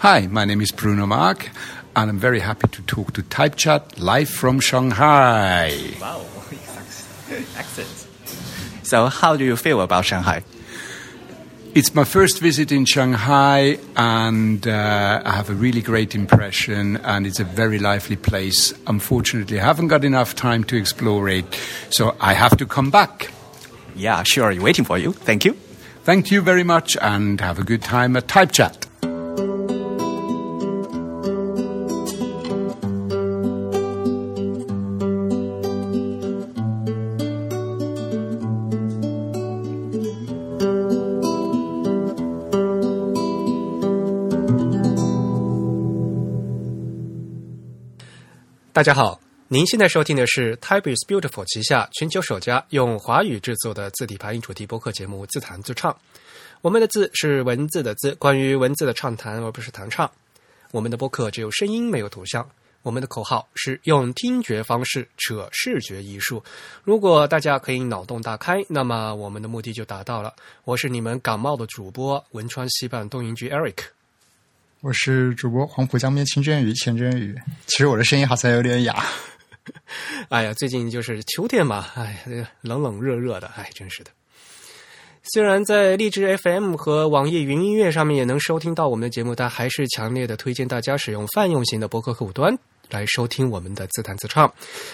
Hi, my name is Bruno Mark, and I'm very happy to talk to TypeChat live from Shanghai. Wow, excellent. So, how do you feel about Shanghai? It's my first visit in Shanghai, and uh, I have a really great impression, and it's a very lively place. Unfortunately, I haven't got enough time to explore it, so I have to come back. Yeah, sure. You waiting for you. Thank you. Thank you very much, and have a good time at TypeChat. 大家好，您现在收听的是 Type is Beautiful 旗下全球首家用华语制作的字体排音主题播客节目《自弹自唱》。我们的字是文字的字，关于文字的畅谈，而不是弹唱。我们的播客只有声音，没有图像。我们的口号是用听觉方式扯视觉艺术。如果大家可以脑洞大开，那么我们的目的就达到了。我是你们感冒的主播汶川西半东营局 Eric。我是主播黄浦江边清蒸鱼钱真鱼，其实我的声音好像有点哑。哎呀，最近就是秋天嘛，哎，冷冷热热的，哎，真是的。虽然在荔枝 FM 和网易云音乐上面也能收听到我们的节目，但还是强烈的推荐大家使用泛用型的博客客户端来收听我们的自弹自唱。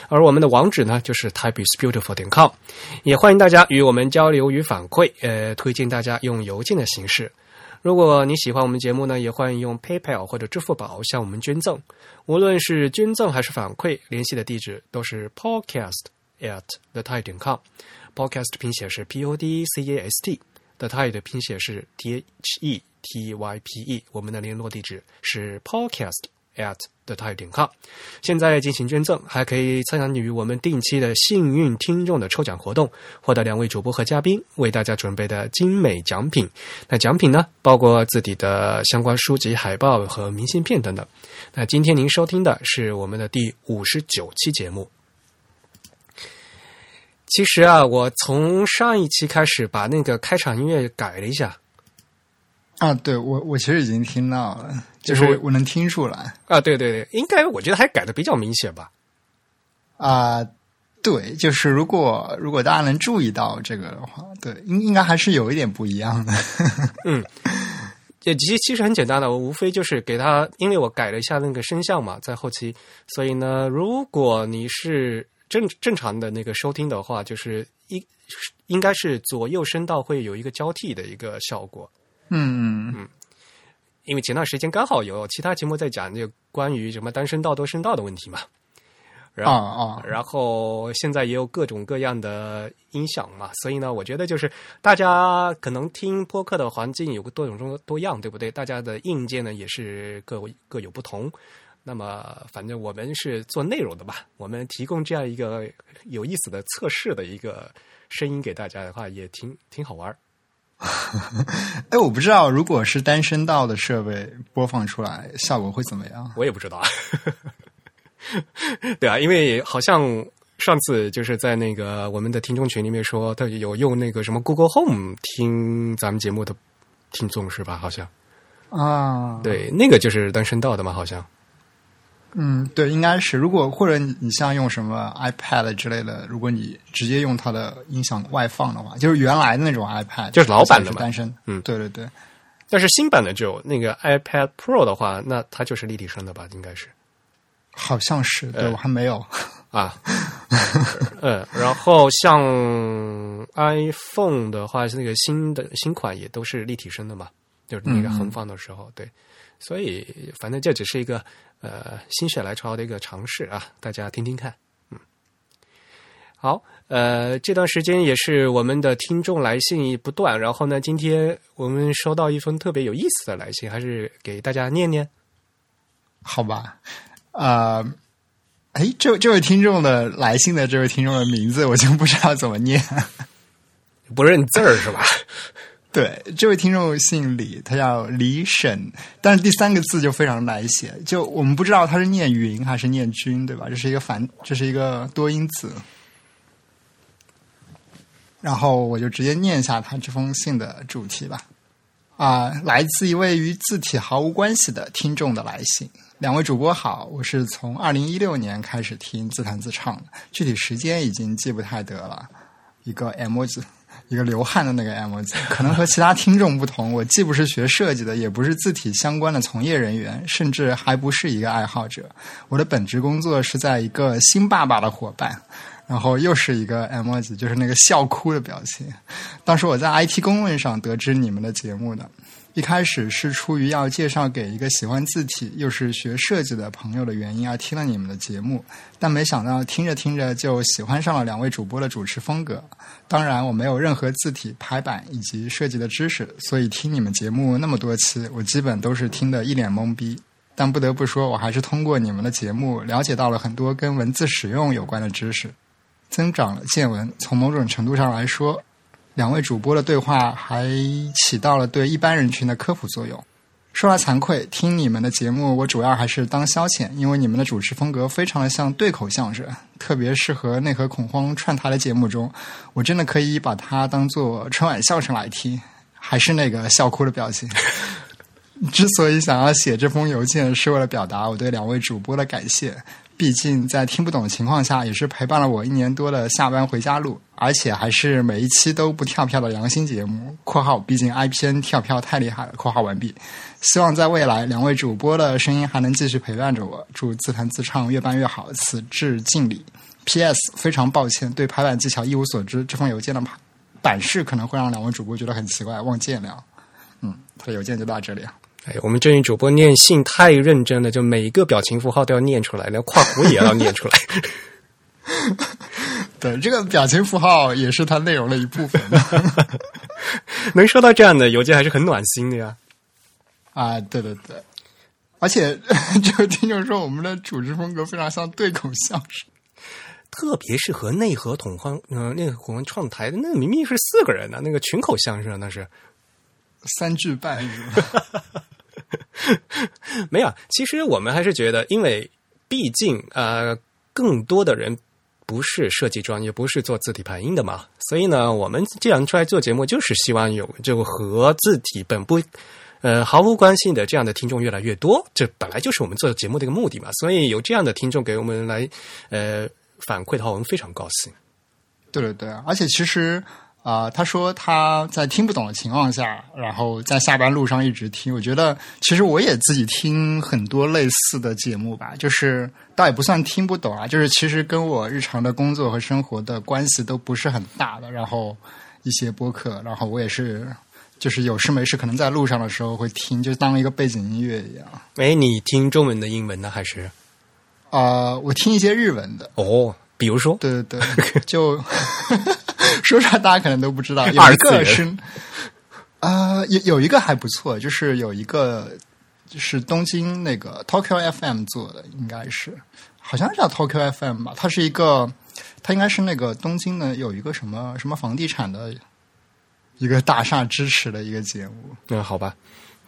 而我们的网址呢，就是 typeisbeautiful 点 com，也欢迎大家与我们交流与反馈。呃，推荐大家用邮件的形式。如果你喜欢我们节目呢，也欢迎用 PayPal 或者支付宝向我们捐赠。无论是捐赠还是反馈，联系的地址都是 podcast at the tide 点 com。podcast 拼写是 p o d c a s t，the tide 的拼写是 t h e t y p e。我们的联络地址是 podcast at the tide 点 com。现在进行捐赠，还可以参与我们定期的幸运听众的抽奖活动，获得两位主播和嘉宾为大家准备的精美奖品。那奖品呢，包括自己的相关书籍、海报和明信片等等。那今天您收听的是我们的第五十九期节目。其实啊，我从上一期开始把那个开场音乐改了一下。啊，对我我其实已经听到了，就就是是我能听出来啊，对对对，应该我觉得还改的比较明显吧。啊。对，就是如果如果大家能注意到这个的话，对，应应该还是有一点不一样的。嗯，也其实其实很简单的，我无非就是给他，因为我改了一下那个声像嘛，在后期，所以呢，如果你是正正常的那个收听的话，就是一应该是左右声道会有一个交替的一个效果。嗯嗯因为前段时间刚好有其他节目在讲这个关于什么单声道、多声道的问题嘛，然啊后、啊，然后现在也有各种各样的音响嘛，所以呢，我觉得就是大家可能听播客的环境有个多种多多样，对不对？大家的硬件呢也是各各有不同。那么，反正我们是做内容的吧，我们提供这样一个有意思的测试的一个声音给大家的话，也挺挺好玩儿。哎，我不知道如果是单声道的设备播放出来，效果会怎么样？我也不知道。对啊，因为好像上次就是在那个我们的听众群里面说，他有用那个什么 Google Home 听咱们节目的听众是吧？好像啊，对，那个就是单声道的嘛，好像。嗯，对，应该是。如果或者你你像用什么 iPad 之类的，如果你直接用它的音响外放的话，就是原来的那种 iPad，就是老版的单声。嗯对对对，但是新版的只有那个 iPad Pro 的话，那它就是立体声的吧？应该是好像是。对、呃我还没有。啊，嗯，然后像 iPhone 的话，是那个新的新款也都是立体声的嘛，就是那个横放的时候，对，所以反正这只是一个呃心血来潮的一个尝试啊，大家听听看，嗯，好，呃，这段时间也是我们的听众来信不断，然后呢，今天我们收到一封特别有意思的来信，还是给大家念念。好吧，呃，哎，这这位听众的来信的这位听众的名字，我就不知道怎么念。不认字儿是吧？对，这位听众姓李，他叫李沈，但是第三个字就非常难写，就我们不知道他是念云还是念君，对吧？这是一个反，这是一个多音字。然后我就直接念一下他这封信的主题吧。啊、来自一位与字体毫无关系的听众的来信。两位主播好，我是从二零一六年开始听自弹自唱的，具体时间已经记不太得了。一个 M 字一个流汗的那个 emoji，可能和其他听众不同，我既不是学设计的，也不是字体相关的从业人员，甚至还不是一个爱好者。我的本职工作是在一个新爸爸的伙伴。然后又是一个 emoji，就是那个笑哭的表情。当时我在 IT 公论上得知你们的节目的，一开始是出于要介绍给一个喜欢字体又是学设计的朋友的原因而听了你们的节目，但没想到听着听着就喜欢上了两位主播的主持风格。当然，我没有任何字体排版以及设计的知识，所以听你们节目那么多期，我基本都是听得一脸懵逼。但不得不说，我还是通过你们的节目了解到了很多跟文字使用有关的知识。增长了见闻。从某种程度上来说，两位主播的对话还起到了对一般人群的科普作用。说来惭愧，听你们的节目，我主要还是当消遣，因为你们的主持风格非常的像对口相声，特别适合内核恐慌串台的节目中，我真的可以把它当做春晚相声来听。还是那个笑哭的表情。之所以想要写这封邮件，是为了表达我对两位主播的感谢。毕竟在听不懂的情况下，也是陪伴了我一年多的下班回家路，而且还是每一期都不跳票的良心节目。（括号毕竟 IPN 跳票太厉害了。）（括号完毕。）希望在未来，两位主播的声音还能继续陪伴着我。祝自弹自唱越办越好，此致敬礼。P.S. 非常抱歉，对排版技巧一无所知，这封邮件的版式可能会让两位主播觉得很奇怪，望见谅。嗯，他的邮件就到这里啊。哎，我们这位主播念信太认真了，就每一个表情符号都要念出来，连括弧也要念出来。对，这个表情符号也是它内容的一部分。能收到这样的邮件还是很暖心的呀。啊，对对对，而且这位 听众说我们的主持风格非常像对口相声，特别是和内核统欢，嗯、内核恐慌创台的那明明是四个人呢，那个群口相声那是三句半是吧？没有。其实我们还是觉得，因为毕竟呃，更多的人不是设计专业，不是做字体排音的嘛，所以呢，我们既然出来做节目，就是希望有就和字体本不呃毫无关系的这样的听众越来越多，这本来就是我们做节目的一个目的嘛。所以有这样的听众给我们来呃反馈的话，我们非常高兴。对对对，而且其实啊、呃他说他在听不懂的情况下，然后在下班路上一直听。我觉得其实我也自己听很多类似的节目吧，就是倒也不算听不懂啊，就是其实跟我日常的工作和生活的关系都不是很大的。然后一些播客，然后我也是。就是有事没事，可能在路上的时候会听，就当一个背景音乐一样。哎，你听中文的英文的，还是啊、我听一些日文的，哦？比如说，对对对，就 说出来大家可能都不知道，有一个是啊、有有一个还不错，就是有一个就是东京那个 Tokyo FM 做的，应该是好像是叫 Tokyo FM 吧，它是一个，它应该是那个东京的有一个什么什么房地产的一个大厦支持的一个节目。嗯，好吧，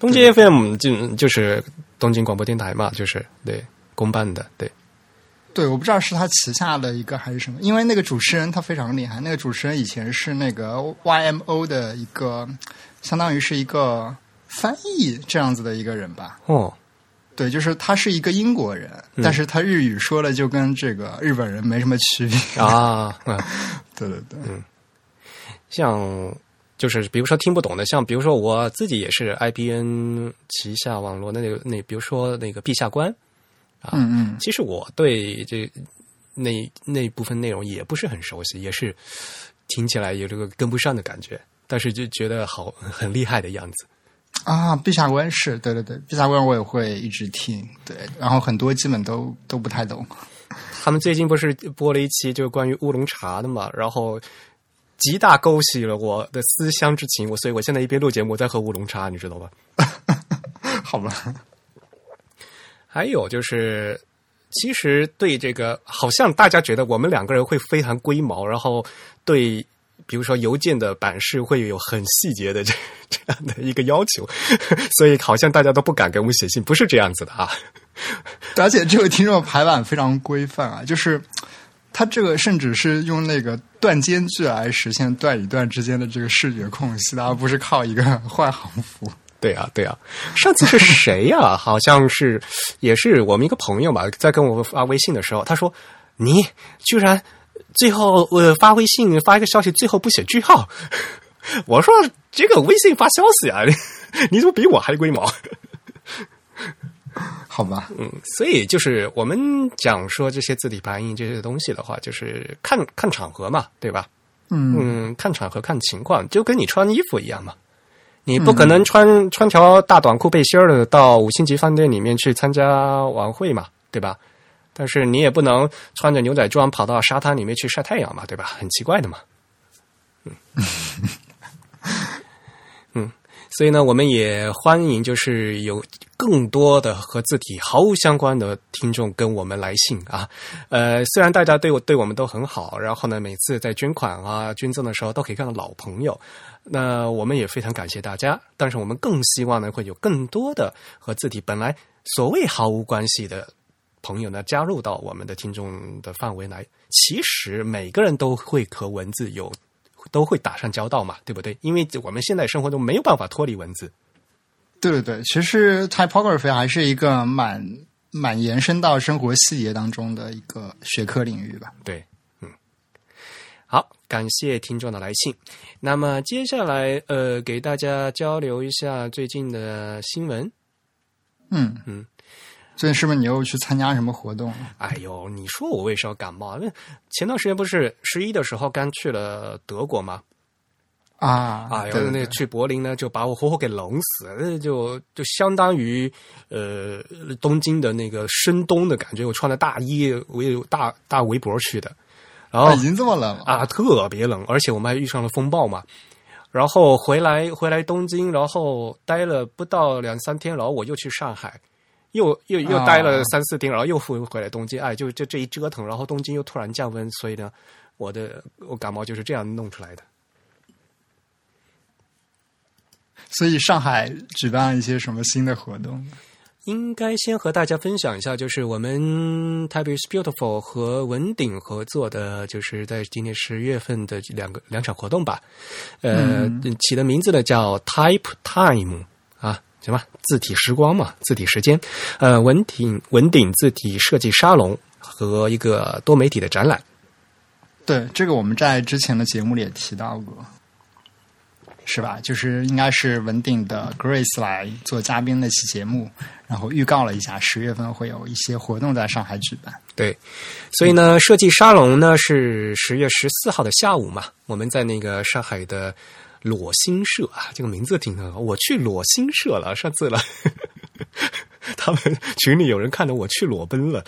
东京 FM 就就是东京广播电台嘛，就是对公办的，对。对，我不知道是他旗下的一个还是什么，因为那个主持人他非常厉害。那个主持人以前是那个 YMO 的一个，相当于是一个翻译这样子的一个人吧。哦，对，就是他是一个英国人，但是他日语说的就跟这个日本人没什么区别。啊，嗯，对对对，像就是比如说听不懂的，像比如说我自己也是 IBN 旗下网络的那个那，比如说那个陛下观，嗯嗯，其实我对这那那部分内容也不是很熟悉，也是听起来有这个跟不上的感觉，但是就觉得好很厉害的样子。啊，陛下观是对对对，陛下观我也会一直听，对，然后很多基本都都不太懂。他们最近不是播了一期就是关于乌龙茶的嘛，然后极大勾起了我的思乡之情，我所以我现在一边录节目在喝乌龙茶，你知道吧？好吧，还有就是，其实对这个，好像大家觉得我们两个人会非常龟毛，然后对，比如说邮件的版式会有很细节的这这样的一个要求，所以好像大家都不敢给我们写信，不是这样子的啊。而且这位听众排版非常规范啊，就是他这个甚至是用那个段间距来实现段与段之间的这个视觉空隙的，而不是靠一个换行符。对啊，对啊，上次是谁呀、好像是也是我们一个朋友吧，在跟我发微信的时候，他说：“你居然最后呃发微信发一个消息，最后不写句号。”我说：“这个微信发消息啊，你怎么比我还龟毛？”好吧，嗯，所以就是我们讲说这些字体排印这些东西的话，就是看看场合嘛，对吧？嗯嗯，看场合看情况，就跟你穿衣服一样嘛。你不可能穿、穿条大短裤背心儿的到五星级饭店里面去参加晚会嘛，对吧？但是你也不能穿着牛仔装跑到沙滩里面去晒太阳嘛，对吧？很奇怪的嘛。嗯，嗯，所以呢，我们也欢迎就是有更多的和字体毫无相关的听众跟我们来信啊。呃，虽然大家对我对我们都很好，然后呢，每次在捐款啊、捐赠的时候都可以看到老朋友，那我们也非常感谢大家。但是我们更希望呢，会有更多的和字体本来所谓毫无关系的朋友呢，加入到我们的听众的范围来。其实每个人都会和文字有都会打上交道嘛，对不对？因为我们现在生活中没有办法脱离文字。对对对，其实 typography 还是一个蛮蛮延伸到生活细节当中的一个学科领域吧。对，嗯，好，感谢听众的来信。那么接下来，呃，给大家交流一下最近的新闻。嗯嗯，最近是不是你又去参加什么活动？哎呦，你说我为什么感冒？那前段时间不是十一的时候刚去了德国吗？啊哎呦，那去柏林呢，就把我活活给冷死了，那就就相当于呃东京的那个深冬的感觉。我穿的大衣围大大围脖去的，然后啊已经这么冷了啊，特别冷，而且我们还遇上了风暴嘛。然后回来回来东京，然后待了不到两三天，然后我又去上海，又又又待了啊三四天，然后又回回来东京，哎，就就这一折腾，然后东京又突然降温，所以呢，我的我感冒就是这样弄出来的。所以上海举办一些什么新的活动？应该先和大家分享一下，就是我们 Type is Beautiful 和文鼎合作的，就是在今年十月份的两个两场活动吧。呃，起的名字呢叫 Type Time 啊，什么字体时光嘛，字体时间。呃，文鼎文鼎字体设计沙龙和一个多媒体的展览。对，这个我们在之前的节目里也提到过，是吧？就是应该是文鼎的 Grace 来做嘉宾那期节目，然后预告了一下十月份会有一些活动在上海举办。对，所以呢，设计沙龙呢是十月十四号的下午嘛，我们在那个上海的裸心社啊，这个名字挺好，我去裸心社了，上次了，他们群里有人看到我去裸奔了，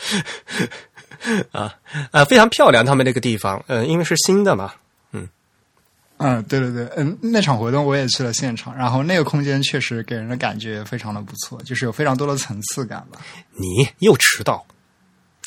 啊啊，非常漂亮，他们那个地方，嗯、因为是新的嘛，嗯，对对对，嗯，那场活动我也去了现场，然后那个空间确实给人的感觉非常的不错，就是有非常多的层次感吧。你又迟到，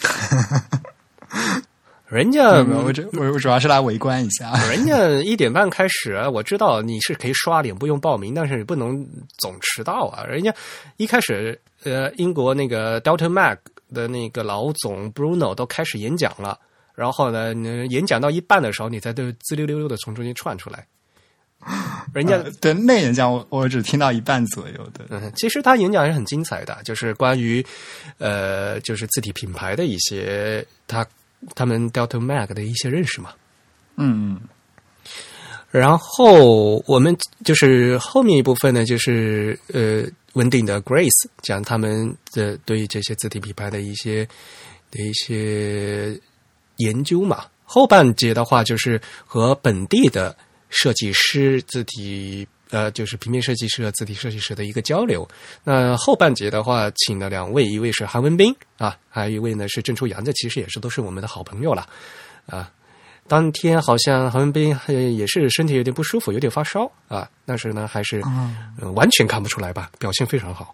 人家我主我我主要是来围观一下。人家一点半开始，我知道你是可以刷脸不用报名，但是你不能总迟到啊。人家一开始，呃，英国那个 Delta Mac 的那个老总 Bruno 都开始演讲了，然后呢，你演讲到一半的时候，你才都滋溜溜溜的从中间窜出来。人家呃对那演讲我我只听到一半左右的。嗯，其实他演讲还是很精彩的，就是关于呃，就是字体品牌的一些他他们 Delta Mac 的一些认识嘛。嗯然后我们就是后面一部分呢，就是呃稳定的 Grace 讲他们的对这些字体品牌的一些的一些研究嘛。后半节的话，就是和本地的设计师、字体呃，就是平面设计师和字体设计师的一个交流。那后半节的话，请了两位，一位是韩文斌啊，还有一位呢是郑初阳，这其实也是都是我们的好朋友了啊。当天好像韩文斌呃也是身体有点不舒服，有点发烧啊，但是呢还是、呃完全看不出来吧，表现非常好。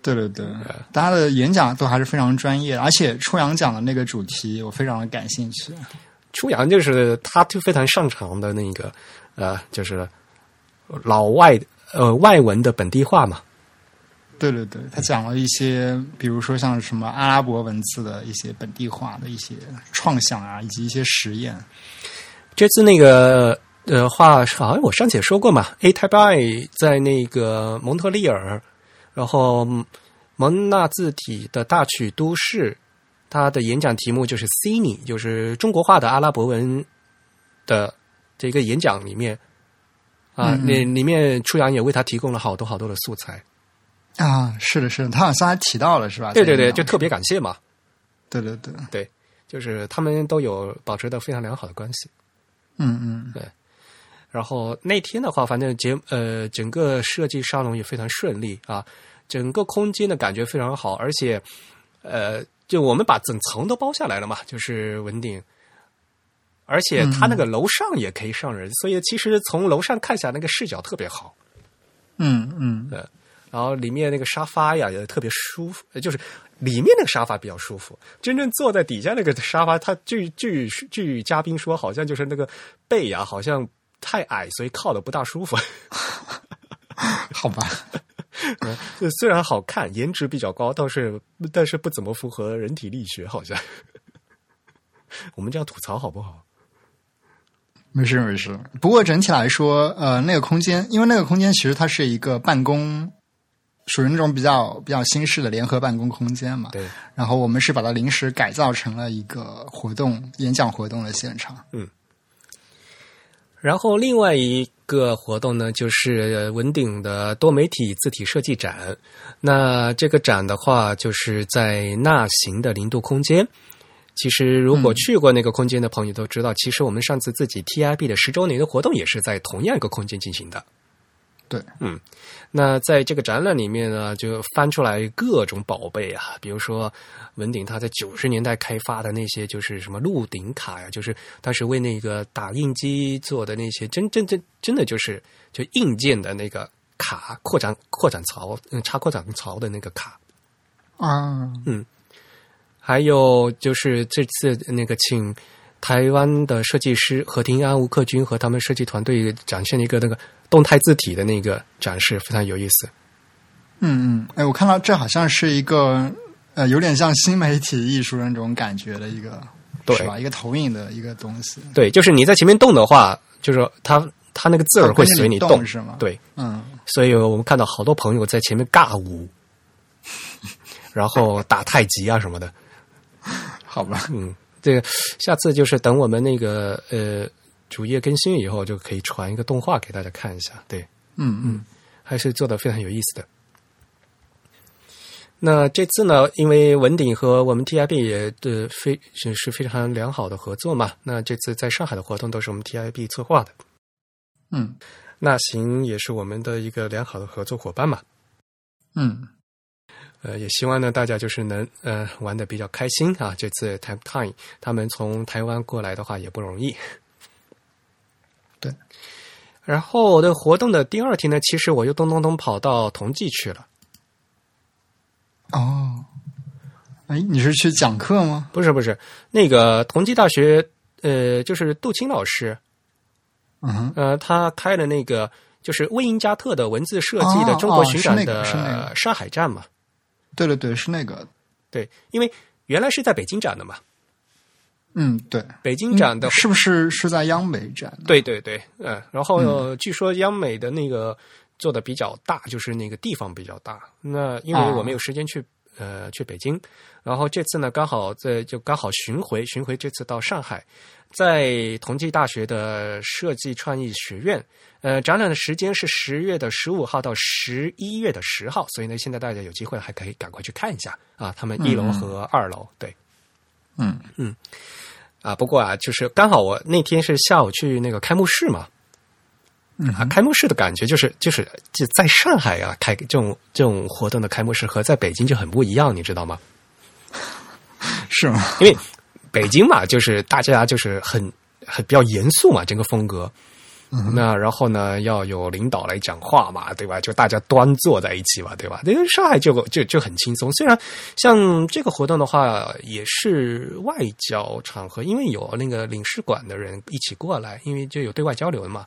对对对，大家的演讲都还是非常专业，而且初阳讲的那个主题我非常的感兴趣。初阳就是他就非常擅长的那个呃，就是老外呃外文的本地化嘛。对对对，他讲了一些，比如说像什么阿拉伯文字的一些本地化的一些创想啊，以及一些实验。这次那个的话，好像我上次也说过嘛，A Type I 在那个蒙特利尔，然后蒙纳字体的大曲都市，他的演讲题目就是 Sini，就是中国化的阿拉伯文的这个演讲里面啊，那嗯里里面初阳也为他提供了好多好多的素材。啊，是的，是的，他好像还提到了，是吧？对对对，就特别感谢嘛，对对对，对，就是他们都有保持的非常良好的关系。嗯嗯对然后那天的话，反正节呃整个设计沙龙也非常顺利啊，整个空间的感觉非常好，而且呃就我们把整层都包下来了嘛，就是文鼎，而且它那个楼上也可以上人，所以其实从楼上看下来那个视角特别好。嗯嗯然后里面那个沙发呀也特别舒服，呃就是里面那个沙发比较舒服，真正坐在底下那个沙发，它据据据嘉宾说，好像就是那个背呀，好像太矮，所以靠的不大舒服。好吧，就虽然好看，颜值比较高，倒是但是不怎么符合人体力学，好像。我们这样吐槽好不好？没事没事。不过整体来说，呃，那个空间，因为那个空间其实它是一个办公，属于那种比较比较新式的联合办公空间嘛。对，然后我们是把它临时改造成了一个活动演讲活动的现场。嗯然后另外一个活动呢，就是文鼎的多媒体字体设计展。那这个展的话，就是在纳行的零度空间。其实，如果去过那个空间的朋友都知道，其实我们上次自己 TIB 的十周年的活动也是在同样一个空间进行的。对，嗯，那在这个展览里面呢，就翻出来各种宝贝啊，比如说文鼎他在九十年代开发的那些，就是什么鹿鼎卡呀，就是当时为那个打印机做的那些，真真真真的就是就硬件的那个卡，扩展扩展槽，嗯，插扩展槽的那个卡。啊，还有就是这次那个请台湾的设计师何庭安、吴克军和他们设计团队展现了一个那个动态字体的那个展示，非常有意思。嗯嗯，哎，我看到这好像是一个呃，有点像新媒体艺术那种感觉的一个，对是吧？一个投影的一个东西。对，就是你在前面动的话，就是它它那个字儿会随你动是吗对，嗯，所以我们看到好多朋友在前面尬舞，然后打太极啊什么的。好吧，嗯，这个下次就是等我们那个呃主页更新以后，就可以传一个动画给大家看一下。对，嗯嗯还是做的非常有意思的。那这次呢，因为文鼎和我们 TIB 也的非是是非常良好的合作嘛，那这次在上海的活动都是我们 TIB 策划的，嗯那行也是我们的一个良好的合作伙伴嘛。嗯呃，也希望呢大家就是能呃玩的比较开心啊。这次 Time Time 他们从台湾过来的话也不容易。对。然后的活动的第二天呢，其实我又咚咚咚跑到同济去了。哦，哎，你是去讲课吗？不是不是，那个同济大学，呃，就是杜青老师，嗯哼，呃，他开了那个就是魏因加特的文字设计的哦中国巡展的上海站嘛。对对对，是那个，对，因为原来是在北京展的嘛，嗯，对，北京展的嗯是不是是在央美展？对对对，嗯，然后、呃据说央美的那个做的比较大，就是那个地方比较大。那因为啊我没有时间去、呃去北京，然后这次呢刚好在就刚好巡回，巡回这次到上海，在同济大学的设计创意学院。呃，展览的时间是十月的十五号到十一月的十号，所以呢，现在大家有机会还可以赶快去看一下啊，他们一楼和二楼，对。嗯嗯啊，不过啊，就是刚好我那天是下午去那个开幕式嘛，嗯啊，开幕式的感觉就是就是就在上海啊开这种这种活动的开幕式和在北京就很不一样，你知道吗？是吗？因为北京嘛，就是大家就是很很比较严肃嘛，整个风格。那然后呢，要有领导来讲话嘛，对吧？就大家端坐在一起嘛，对吧？因为上海就就就很轻松。虽然像这个活动的话，也是外交场合，因为有那个领事馆的人一起过来，因为就有对外交流的嘛。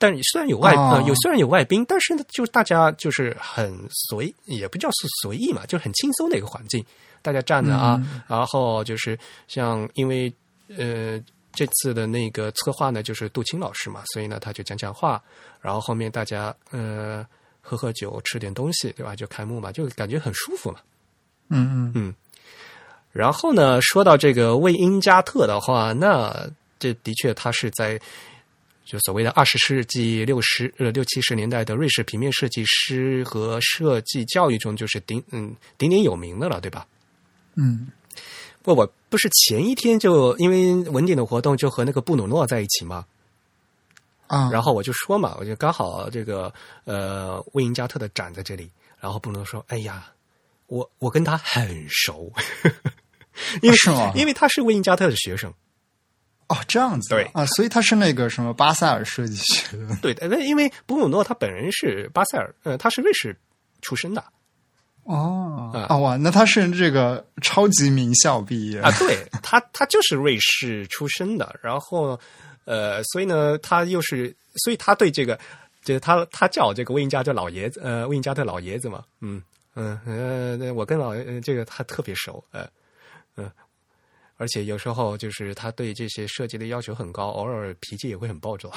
但虽然有外、哦呃有虽然有外宾，但是呢，就是大家就是很随，也不叫是随意嘛，就很轻松的一个环境。大家站着啊，然后就是像因为呃，这次的那个策划呢，就是杜青老师嘛，所以呢，他就讲讲话，然后后面大家呃喝喝酒，吃点东西，对吧？就开幕嘛，就感觉很舒服嘛。嗯嗯嗯，然后呢，说到这个魏因加特的话，那这的确他是在就所谓的二十世纪六十呃六七十年代的瑞士平面设计师和设计教育中，就是鼎嗯鼎鼎有名的了，对吧？嗯不，我不是前一天就因为文鼎的活动就和那个布鲁诺在一起吗，啊，然后我就说嘛，我就刚好这个呃魏因加特的展在这里，然后布鲁诺说：“哎呀，我我跟他很熟，因为是吗？因为他是魏因加特的学生。哦这样子对。啊，所以他是那个什么巴塞尔设计学的对的，因为布鲁诺他本人是巴塞尔，呃，他是瑞士出身的哦啊啊哇，那他是这个超级名校毕业啊，对他他就是瑞士出身的，然后呃，所以呢，他又是，所以他对这个，就是他他叫这个魏因加特老爷子，呃，魏因加特老爷子嘛，嗯嗯呃，我跟老爷呃这个他特别熟，呃嗯。而且有时候就是他对这些设计的要求很高，偶尔脾气也会很暴躁。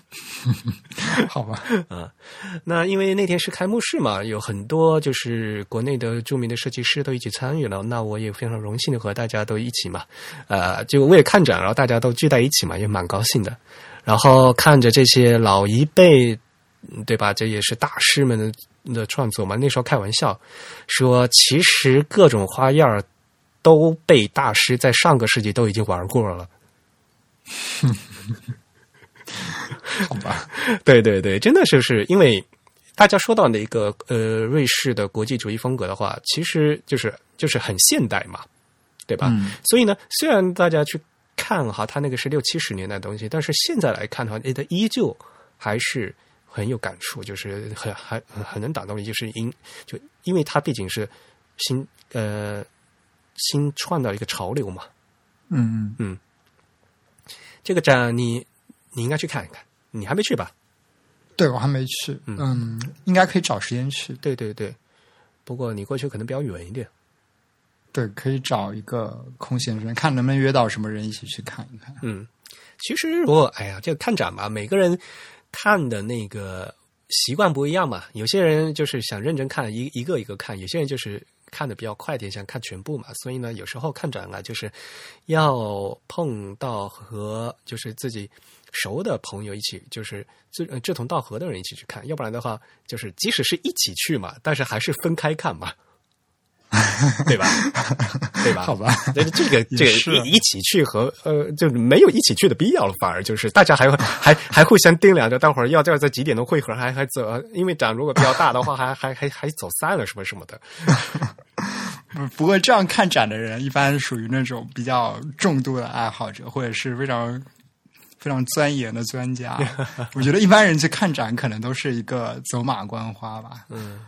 好吧？那因为那天是开幕式嘛，有很多就是国内的著名的设计师都一起参与了，那我也非常荣幸的和大家都一起嘛，呃，就为了看展，然后大家都聚在一起嘛，也蛮高兴的。然后看着这些老一辈，嗯对吧？这也是大师们的的创作嘛。那时候开玩笑说，其实各种花样都被大师在上个世纪都已经玩过了。好吧？对对对，真的就是因为大家说到那个呃瑞士的国际主义风格的话，其实就是就是很现代嘛，对吧？嗯所以呢，虽然大家去看哈，它那个是六七十年代的东西，但是现在来看的话，它依旧还是很有感触，就是很还很很能打动你，就是因就因为它毕竟是新呃新创造一个潮流嘛。嗯嗯，这个展你你应该去看一看，你还没去吧？对我还没去，嗯，应该可以找时间去。对对对，不过你过去可能比较远一点。对，可以找一个空闲时间，看能不能约到什么人一起去看一看。嗯，其实如果哎呀，这个看展吧，每个人看的那个习惯不一样嘛。有些人就是想认真看，一一个一个看；有些人就是看的比较快点，想看全部嘛。所以呢，有时候看展啊，就是要碰到和就是自己熟的朋友一起，就是志志同道合的人一起去看，要不然的话，就是即使是一起去嘛，但是还是分开看嘛。对吧？对吧？好吧但是这个这个是一一起去和呃，就没有一起去的必要了，反而就是大家还会 还还互相掂量着，待会儿要要在几点钟汇合，还还走，因为展如果比较大的话，还还还还走散了什么什么的。不不过这样看展的人，一般属于那种比较重度的爱好者，或者是非常非常钻研的专家。我觉得一般人去看展，可能都是一个走马观花吧。嗯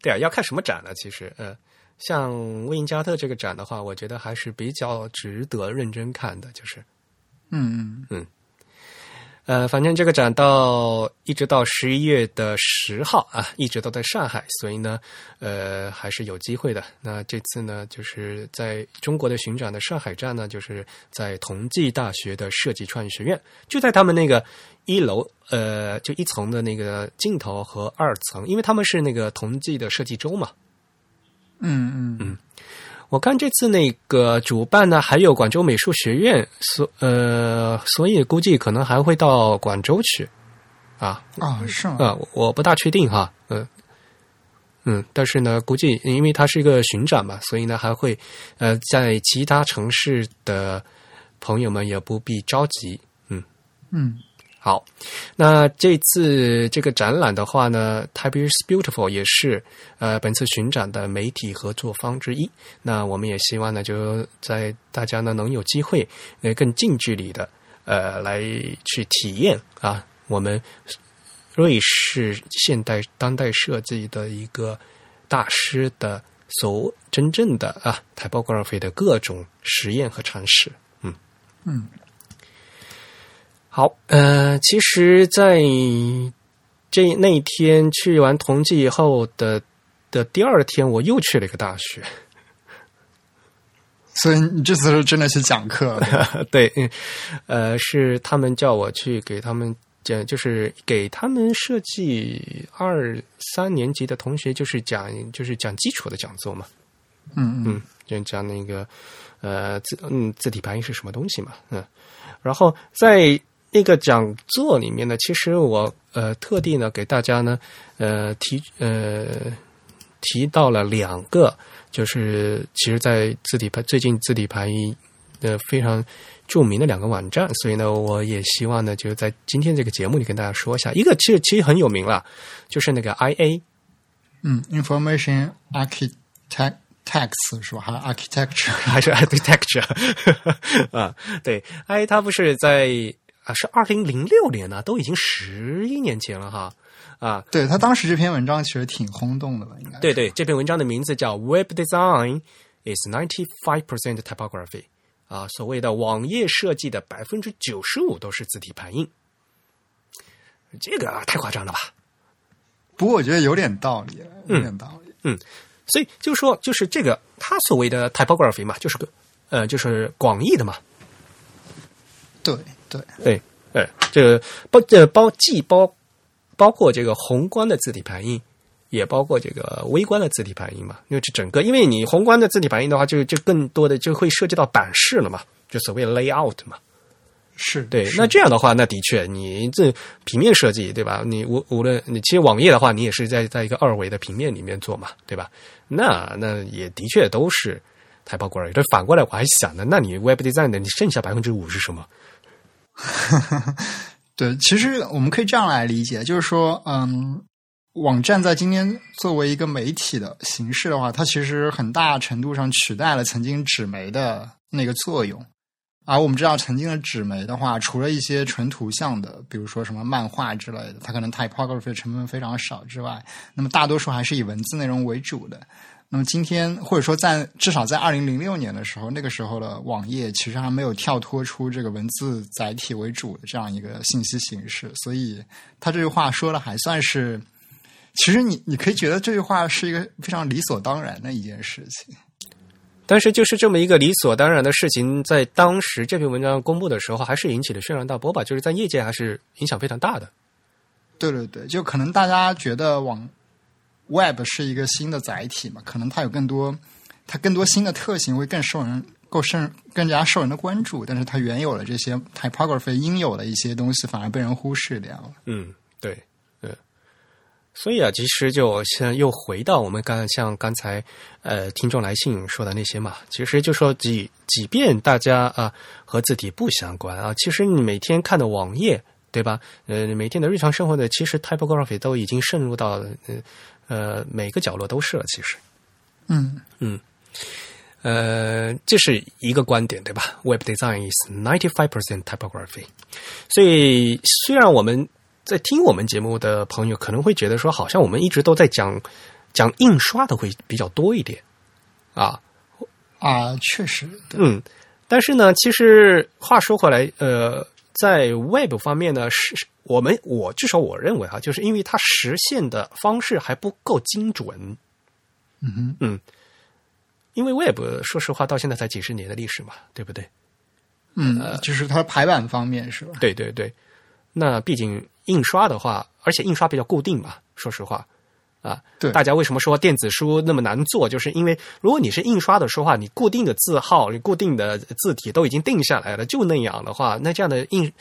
对啊，要看什么展呢？其实，呃，像魏因加特这个展的话，我觉得还是比较值得认真看的，就是嗯。嗯嗯呃，反正这个展到一直到十一月的十号啊，一直都在上海，所以呢，呃，还是有机会的。那这次呢，就是在中国的巡展的上海站呢，就是在同济大学的设计创意学院，就在他们那个一楼，呃，就一层的那个尽头和二层，因为他们是那个同济的设计周嘛。嗯嗯嗯我看这次那个主办呢，还有广州美术学院，所呃，所以估计可能还会到广州去，啊，啊，是吗？啊，我我不大确定哈，嗯、嗯，但是呢，估计因为它是一个巡展嘛，所以呢还会呃在其他城市的朋友们也不必着急，嗯。嗯好，那这次这个展览的话呢，Taipei is Beautiful 也是呃本次巡展的媒体合作方之一。那我们也希望呢，就在大家呢能有机会呃更近距离的呃来去体验啊我们瑞士现代当代设计的一个大师的所真正的啊 typography 的各种实验和尝试。嗯嗯好，呃，其实，在这那一天去完同济以后的的第二天，我又去了一个大学。所以你这次是真的去讲课了，对，嗯，呃，是他们叫我去给他们讲，就是给他们设计二三年级的同学，就是讲就是讲基础的讲座嘛。嗯嗯嗯，就讲那个呃字嗯字体排印是什么东西嘛，嗯，然后在那个讲座里面呢，其实我呃特地呢给大家呢呃提呃提到了两个，就是其实，在字体排最近字体排印的非常著名的两个网站，所以呢，我也希望呢，就是在今天这个节目里跟大家说一下，一个其实其实很有名了，就是那个 IA，嗯，information architects 是吧？还是 architecture？还是 architecture 啊？对，IA 它不是在啊是二零零六年呢，都已经十一年前了哈啊。对他当时这篇文章其实挺轰动的吧？应该对对，这篇文章的名字叫 Web Design is ninety five percent typography 啊，所谓的网页设计的百分之九十五都是字体排印，这个啊太夸张了吧？不过我觉得有点道理，有点道理。嗯所以就说，就是这个他所谓的 typography 嘛，就是个呃，就是广义的嘛，对对，对，哎，这个包这包既包包括这个宏观的字体排印，也包括这个微观的字体排印嘛。因为这整个，因为你宏观的字体排印的话，就就更多的就会涉及到版式了嘛，就所谓的 layout 嘛。是对，是那这样的话，那的确，你这平面设计，对吧？你无无论你其实网页的话，你也是在在一个二维的平面里面做嘛，对吧？那那也的确都是 typography。这反过来我还想呢，那你 web design 的你剩下百分之五是什么？对，其实我们可以这样来理解，就是说，嗯，网站在今天作为一个媒体的形式的话，它其实很大程度上取代了曾经纸媒的那个作用。而我们知道，曾经的纸媒的话，除了一些纯图像的，比如说什么漫画之类的，它可能 typography 成分非常少之外，那么大多数还是以文字内容为主的。那么今天，或者说在至少在二零零六年的时候，那个时候的网页其实还没有跳脱出这个文字载体为主的这样一个信息形式，所以他这句话说的还算是，其实你你可以觉得这句话是一个非常理所当然的一件事情。但是就是这么一个理所当然的事情，在当时这篇文章公布的时候，还是引起了轩然大波吧，就是在业界还是影响非常大的。对对对，就可能大家觉得网 Web 是一个新的载体嘛，可能它有更多它更多新的特性，会更受人够受更加受人的关注，但是它原有的这些 typography 应有的一些东西反而被人忽视掉了。嗯，对，嗯，所以啊，其实就现在又回到我们刚像刚才呃听众来信说的那些嘛，其实就说即即便大家啊和字体不相关啊，其实你每天看的网页。对吧？呃，每天的日常生活的，其实 typography 都已经渗入到呃呃每个角落都是了。其实，嗯嗯，呃，这是一个观点，对吧？Web design is ninety five percent typography。所以，虽然我们在听我们节目的朋友可能会觉得说，好像我们一直都在讲讲印刷的会比较多一点啊啊，确实，嗯，但是呢，其实话说回来，呃，在 Web 方面呢，是是我们我至少我认为哈，就是因为它实现的方式还不够精准。嗯哼，嗯因为 Web 说实话到现在才几十年的历史嘛，对不对？嗯，就是它排版方面是吧？对对对，那毕竟印刷的话，而且印刷比较固定嘛，说实话啊，对大家为什么说电子书那么难做？就是因为如果你是印刷的说话，你固定的字号、你固定的字体都已经定下来了，就那样的话，那这样的印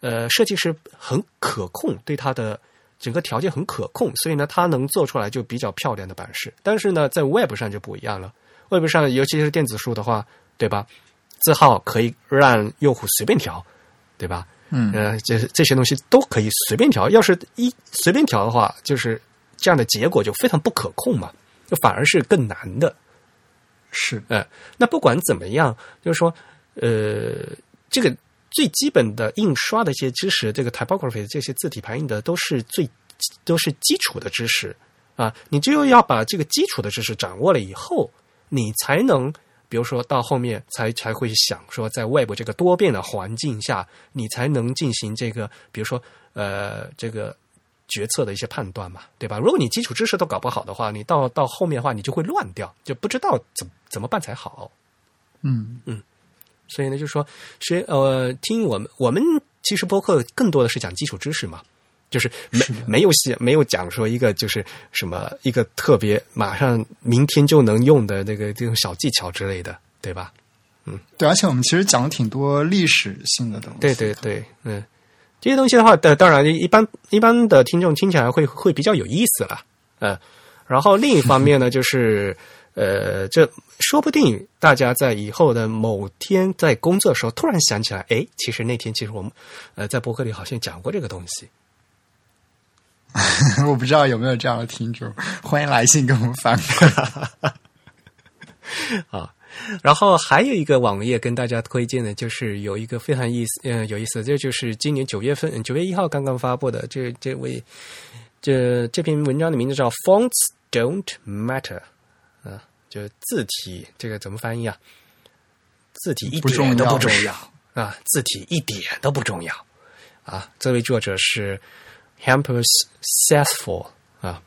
呃设计师很可控，对它的整个条件很可控，所以呢，它能做出来就比较漂亮的版式。但是呢，在 Web 上就不一样了，Web 上尤其是电子书的话，对吧？字号可以让用户随便调，对吧？嗯呃，这这些东西都可以随便调。要是一随便调的话，就是这样的结果就非常不可控嘛，就反而是更难的。是，呃，那不管怎么样，就是说，呃，这个最基本的印刷的一些知识，这个 typography 的这些字体排印的都是最都是基础的知识啊。你只有要把这个基础的知识掌握了以后，你才能。比如说到后面才才会想说，在 Web 这个多变的环境下，你才能进行这个，比如说呃这个决策的一些判断嘛，对吧？如果你基础知识都搞不好的话，你到到后面的话，你就会乱掉，就不知道怎怎么办才好。嗯嗯所以呢，就是说学呃听我们我们其实播客更多的是讲基础知识嘛，就是没是没有写没有讲说一个就是什么一个特别马上明天就能用的那个这种小技巧之类的，对吧？嗯对，而且我们其实讲了挺多历史性的东西。对对对，嗯，这些东西的话，的当然一般一般的听众听起来会会比较有意思了，嗯，然后另一方面呢，就是呃，这说不定大家在以后的某天在工作的时候突然想起来，哎，其实那天其实我们呃在博客里好像讲过这个东西，我不知道有没有这样的听众，欢迎来信跟我们反馈。啊。然后还有一个网页跟大家推荐的，就是有一个非常意思，嗯、有意思，这就是今年九月份，九月一号刚刚发布的，这这位这这篇文章的名字叫 “Fonts Don't Matter”，啊，就字体这个怎么翻译啊？字体一点都不重要啊，字体一点都不重要啊。这位作者是 Hampus Sassful 啊。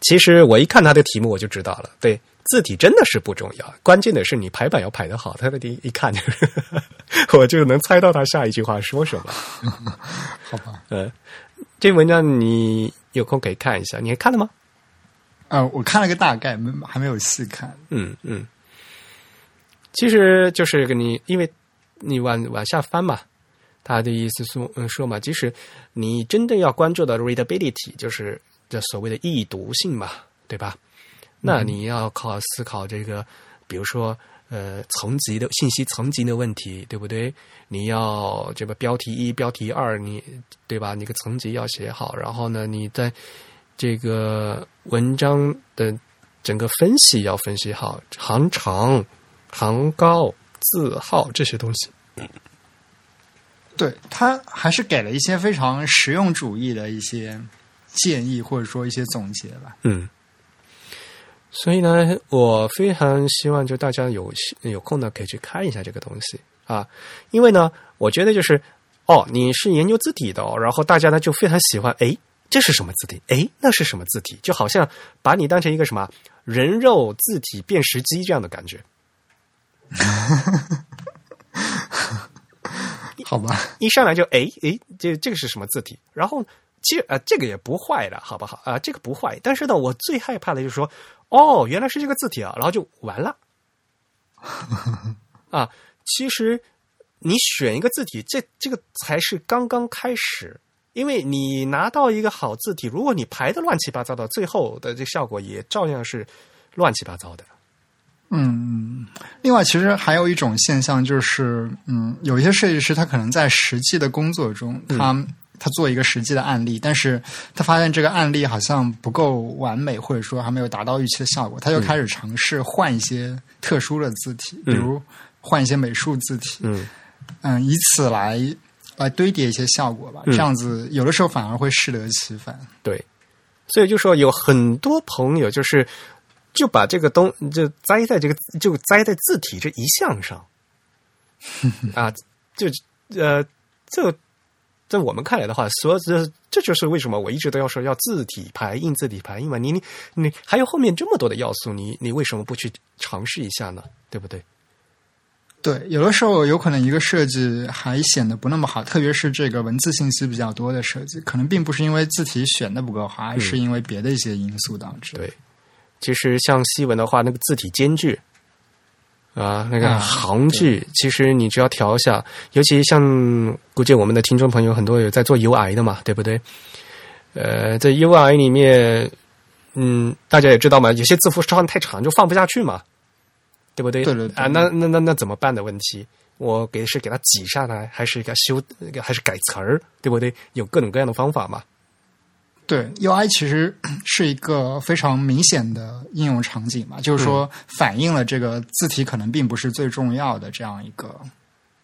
其实我一看他的题目我就知道了，对，字体真的是不重要，关键的是你排版要排的好。他的第一看就是，我就能猜到他下一句话说什么。好吧，呃，这文章你有空可以看一下，你还看了吗？呃，我看了个大概，没还没有细看。嗯嗯，其实就是跟你，因为你往往下翻嘛，他的意思说，嗯，说嘛，即使你真的要关注到 readability，就是这所谓的易读性嘛，对吧？那你要靠思考这个，比如说呃层级的信息层级的问题，对不对？你要这个标题一、标题二，你对吧？你个层级要写好，然后呢，你在这个文章的整个分析要分析好，行长、行高、字号这些东西。对他还是给了一些非常实用主义的一些建议，或者说一些总结吧。嗯，所以呢，我非常希望就大家有有空呢，可以去看一下这个东西啊，因为呢，我觉得就是哦，你是研究字体的、哦，然后大家呢就非常喜欢，诶，这是什么字体？哎，那是什么字体？就好像把你当成一个什么人肉字体辨识机这样的感觉。好吧，一上来就哎哎，这这个是什么字体？然后其实呃这个也不坏的，好不好啊、这个不坏。但是呢，我最害怕的就是说，哦，原来是这个字体啊，然后就完了。啊，其实你选一个字体，这这个才是刚刚开始。因为你拿到一个好字体，如果你排的乱七八糟的，最后的这效果也照样是乱七八糟的。嗯，另外，其实还有一种现象就是，嗯，有一些设计师他可能在实际的工作中，他、他做一个实际的案例，但是他发现这个案例好像不够完美，或者说还没有达到预期的效果，他就开始尝试换一些特殊的字体，比如换一些美术字体，嗯。嗯，以此来来堆叠一些效果吧。嗯这样子有的时候反而会适得其反。对，所以就说有很多朋友就是就把这个东就栽在这个就栽在字体这一项上 啊，就呃这在我们看来的话，所这这就是为什么我一直都要说要字体排印字体排印嘛。你你你还有后面这么多的要素，你你为什么不去尝试一下呢？对不对？对，有的时候有可能一个设计还显得不那么好，特别是这个文字信息比较多的设计，可能并不是因为字体选的不够好，而是因为别的一些因素导致。对，其实像西文的话，那个字体间距啊，那个啊行距，其实你只要调一下，尤其像估计我们的听众朋友很多有在做 UI 的嘛，对不对？呃，在 UI 里面，嗯，大家也知道嘛，有些字符长太长就放不下去嘛，对不对？对对对啊，那那那那怎么办的问题？我给是给它挤下来，还是给它修，还是改词儿，对不对？有各种各样的方法嘛。对，UI 其实是一个非常明显的应用场景嘛，就是说反映了这个字体可能并不是最重要的这样一个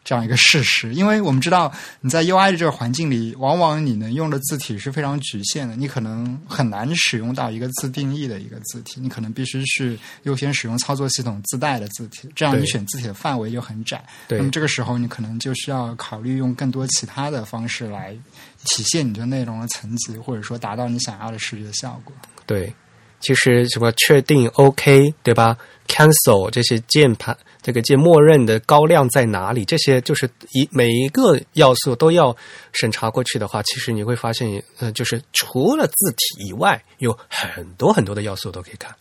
这样一个事实。因为我们知道你在 UI 的这个环境里，往往你能用的字体是非常局限的，你可能很难使用到一个自定义的一个字体，你可能必须是优先使用操作系统自带的字体，这样你选字体的范围就很窄。那么这个时候你可能就需要考虑用更多其他的方式来体现你的内容的层级，或者说达到你想要的视觉效果。对，其实什么确定 OK 对吧？Cancel 这些键盘这个键默认的高亮在哪里？这些就是一每一个要素都要审查过去的话，其实你会发现，呃，就是除了字体以外，有很多很多的要素都可以看。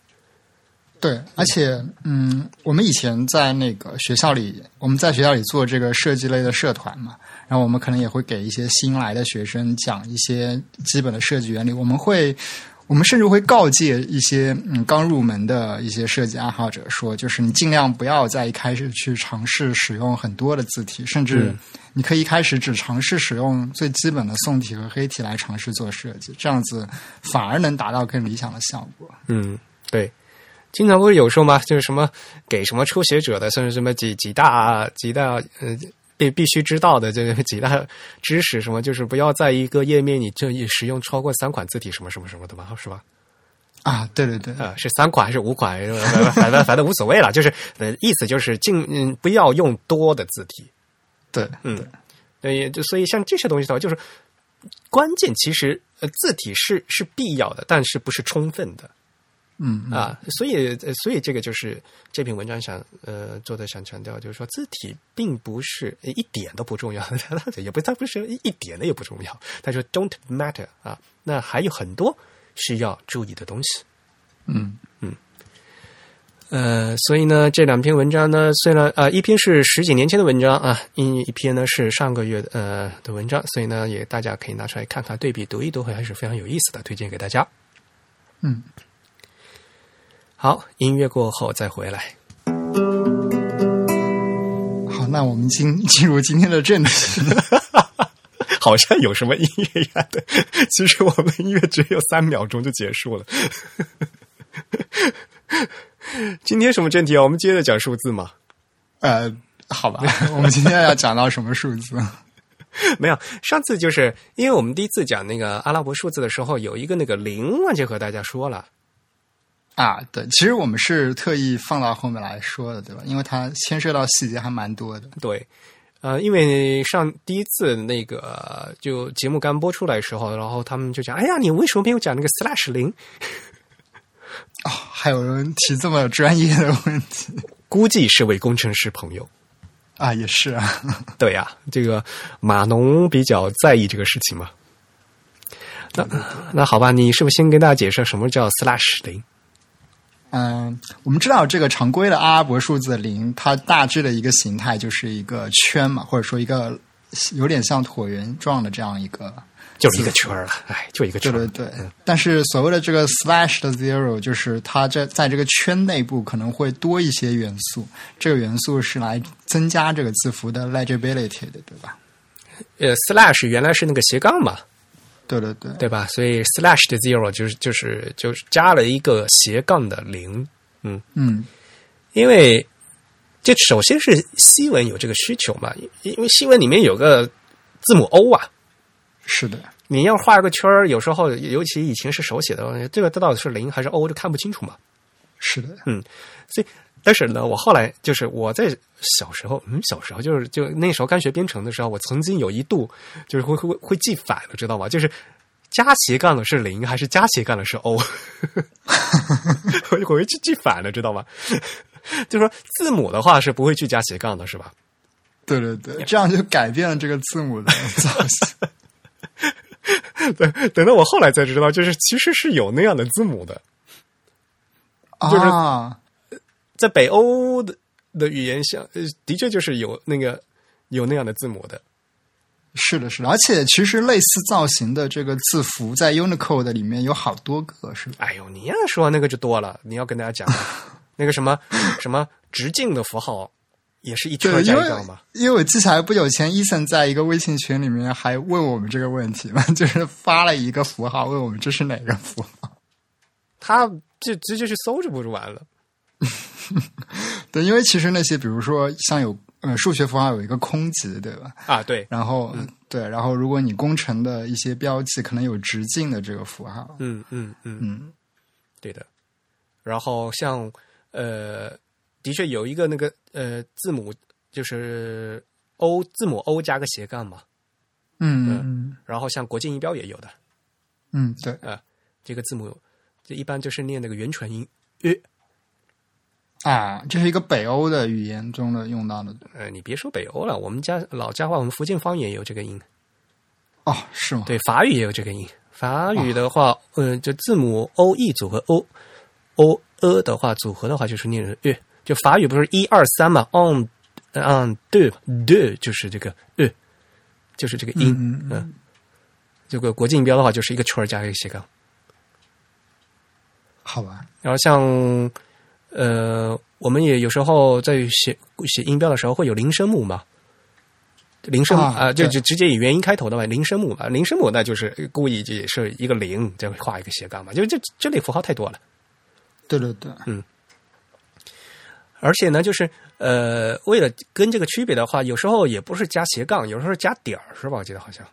对，而且，嗯，我们以前在那个学校里，我们在学校里做这个设计类的社团嘛，然后我们可能也会给一些新来的学生讲一些基本的设计原理。我们会，我们甚至会告诫一些嗯刚入门的一些设计爱好者说，就是你尽量不要在一开始去尝试使用很多的字体，甚至你可以一开始只尝试使用最基本的宋体和黑体来尝试做设计，这样子反而能达到更理想的效果。嗯，对。经常不是有说吗？就是什么给什么初学者的，甚至什么几几大几大呃必必须知道的这个几大知识，什么就是不要在一个页面你就使用超过三款字体，什么什么什么的吧，是吧？啊，对对对，啊，是三款还是五款？反正反正无所谓了，就是呃意思就是尽嗯不要用多的字体。对，嗯，对，就所以像这些东西的话，就是关键其实呃字体是是必要的，但是不是充分的。嗯啊，所以所以这个就是这篇文章想呃做的想强调，就是说字体并不是一点都不重要，也不它不是一点的也不重要。他说 don't matter 啊，那还有很多需要注意的东西。嗯嗯，呃，所以呢，这两篇文章呢，虽然啊一篇是十几年前的文章啊，一一篇呢是上个月呃的文章，所以呢也大家可以拿出来看看，对比读一读，还是非常有意思的，推荐给大家。嗯。好，音乐过后再回来。好，那我们进进入今天的正题。好像有什么音乐一样的，其实我们音乐只有三秒钟就结束了。今天什么正题啊？我们接着讲数字嘛？呃，好吧，我们今天要讲到什么数字？没有，上次就是因为我们第一次讲那个阿拉伯数字的时候，有一个那个零，忘记和大家说了。啊，对，其实我们是特意放到后面来说的，对吧？因为它牵涉到细节还蛮多的。对，呃，因为上第一次那个就节目刚播出来的时候，然后他们就讲：“哎呀，你为什么没有讲那个 slash 零？”哦，还有人提这么专业的问题，估计是位工程师朋友啊，也是啊，对呀，这个码农比较在意这个事情嘛。那那好吧，你是不是先跟大家解释什么叫 slash 零？嗯，我们知道这个常规的阿拉伯数字零，它大致的一个形态就是一个圈嘛，或者说一个有点像椭圆状的这样一个，就是一个圈了，哎，就一个圈。对对对。但是所谓的这个 slash 的 zero，就是它这在这个圈内部可能会多一些元素，这个元素是来增加这个字符的 legibility 的，对吧？呃，slash 原来是那个斜杠嘛。对对对，对吧？所以 slash 的 zero 就是就是就是加了一个斜杠的零，嗯。嗯，因为这首先是西文有这个需求嘛，因为西文里面有个字母 O 啊，是的，你要画个圈儿，有时候尤其以前是手写的，这个到底是零还是 O 就看不清楚嘛，是的，嗯，所以但是呢，我后来就是我在小时候，嗯，小时候就是就那时候刚学编程的时候，我曾经有一度就是会会会记反了，知道吗？就是加斜杠的是零还是加斜杠的是 O，我我会记记反了，知道吗？就说字母的话是不会去加斜杠的，是吧？对对对，这样就改变了这个字母的造型。等等到我后来才知道，就是其实是有那样的字母的，就是啊。在北欧的的语言下，呃，的确就是有那个有那样的字母的。是的，是的，而且其实类似造型的这个字符在 Unicode 里面有好多个，是吧？哎呦，你要说那个就多了，你要跟大家讲 那个什么什么直径的符号，也是一圈加一张嘛。因为我记起来不久前，伊森在一个微信群里面还问我们这个问题嘛，就是发了一个符号问我们这是哪个符号，他就直接去搜就不就完了。对，因为其实那些，比如说像有呃数学符号有一个空集，对吧？啊，对。然后对，然后如果你工程的一些标记可能有直径的这个符号，嗯嗯嗯嗯，对的。然后像呃，的确有一个那个呃字母，就是 O 字母 O 加个斜杠嘛。嗯嗯。然后像国际音标也有的。嗯，对啊，这个字母就一般就是念那个元唇音 u。啊，这是一个北欧的语言中的用到的。呃，你别说北欧了，我们家老家话，我们福建方言也有这个音。哦，是吗？对，法语也有这个音。法语的话，呃，就字母 o e 组合 o o e 的话，组合的话就是念成呃，就法语不是一二三嘛，on on do do 就是这个呃，就是这个音，嗯嗯。这个国际音标的话，就是一个圈儿加一个斜杠。好吧，然后像呃，我们也有时候在写写音标的时候会有零声母嘛，零声啊呃，就就直接以元音开头的嘛，零声母嘛，零声母那就是故意也是一个零，再画一个斜杠嘛，就这这类符号太多了。对对对，嗯而且呢，就是呃，为了跟这个区别的话，有时候也不是加斜杠，有时候加点儿，是吧？我记得好像，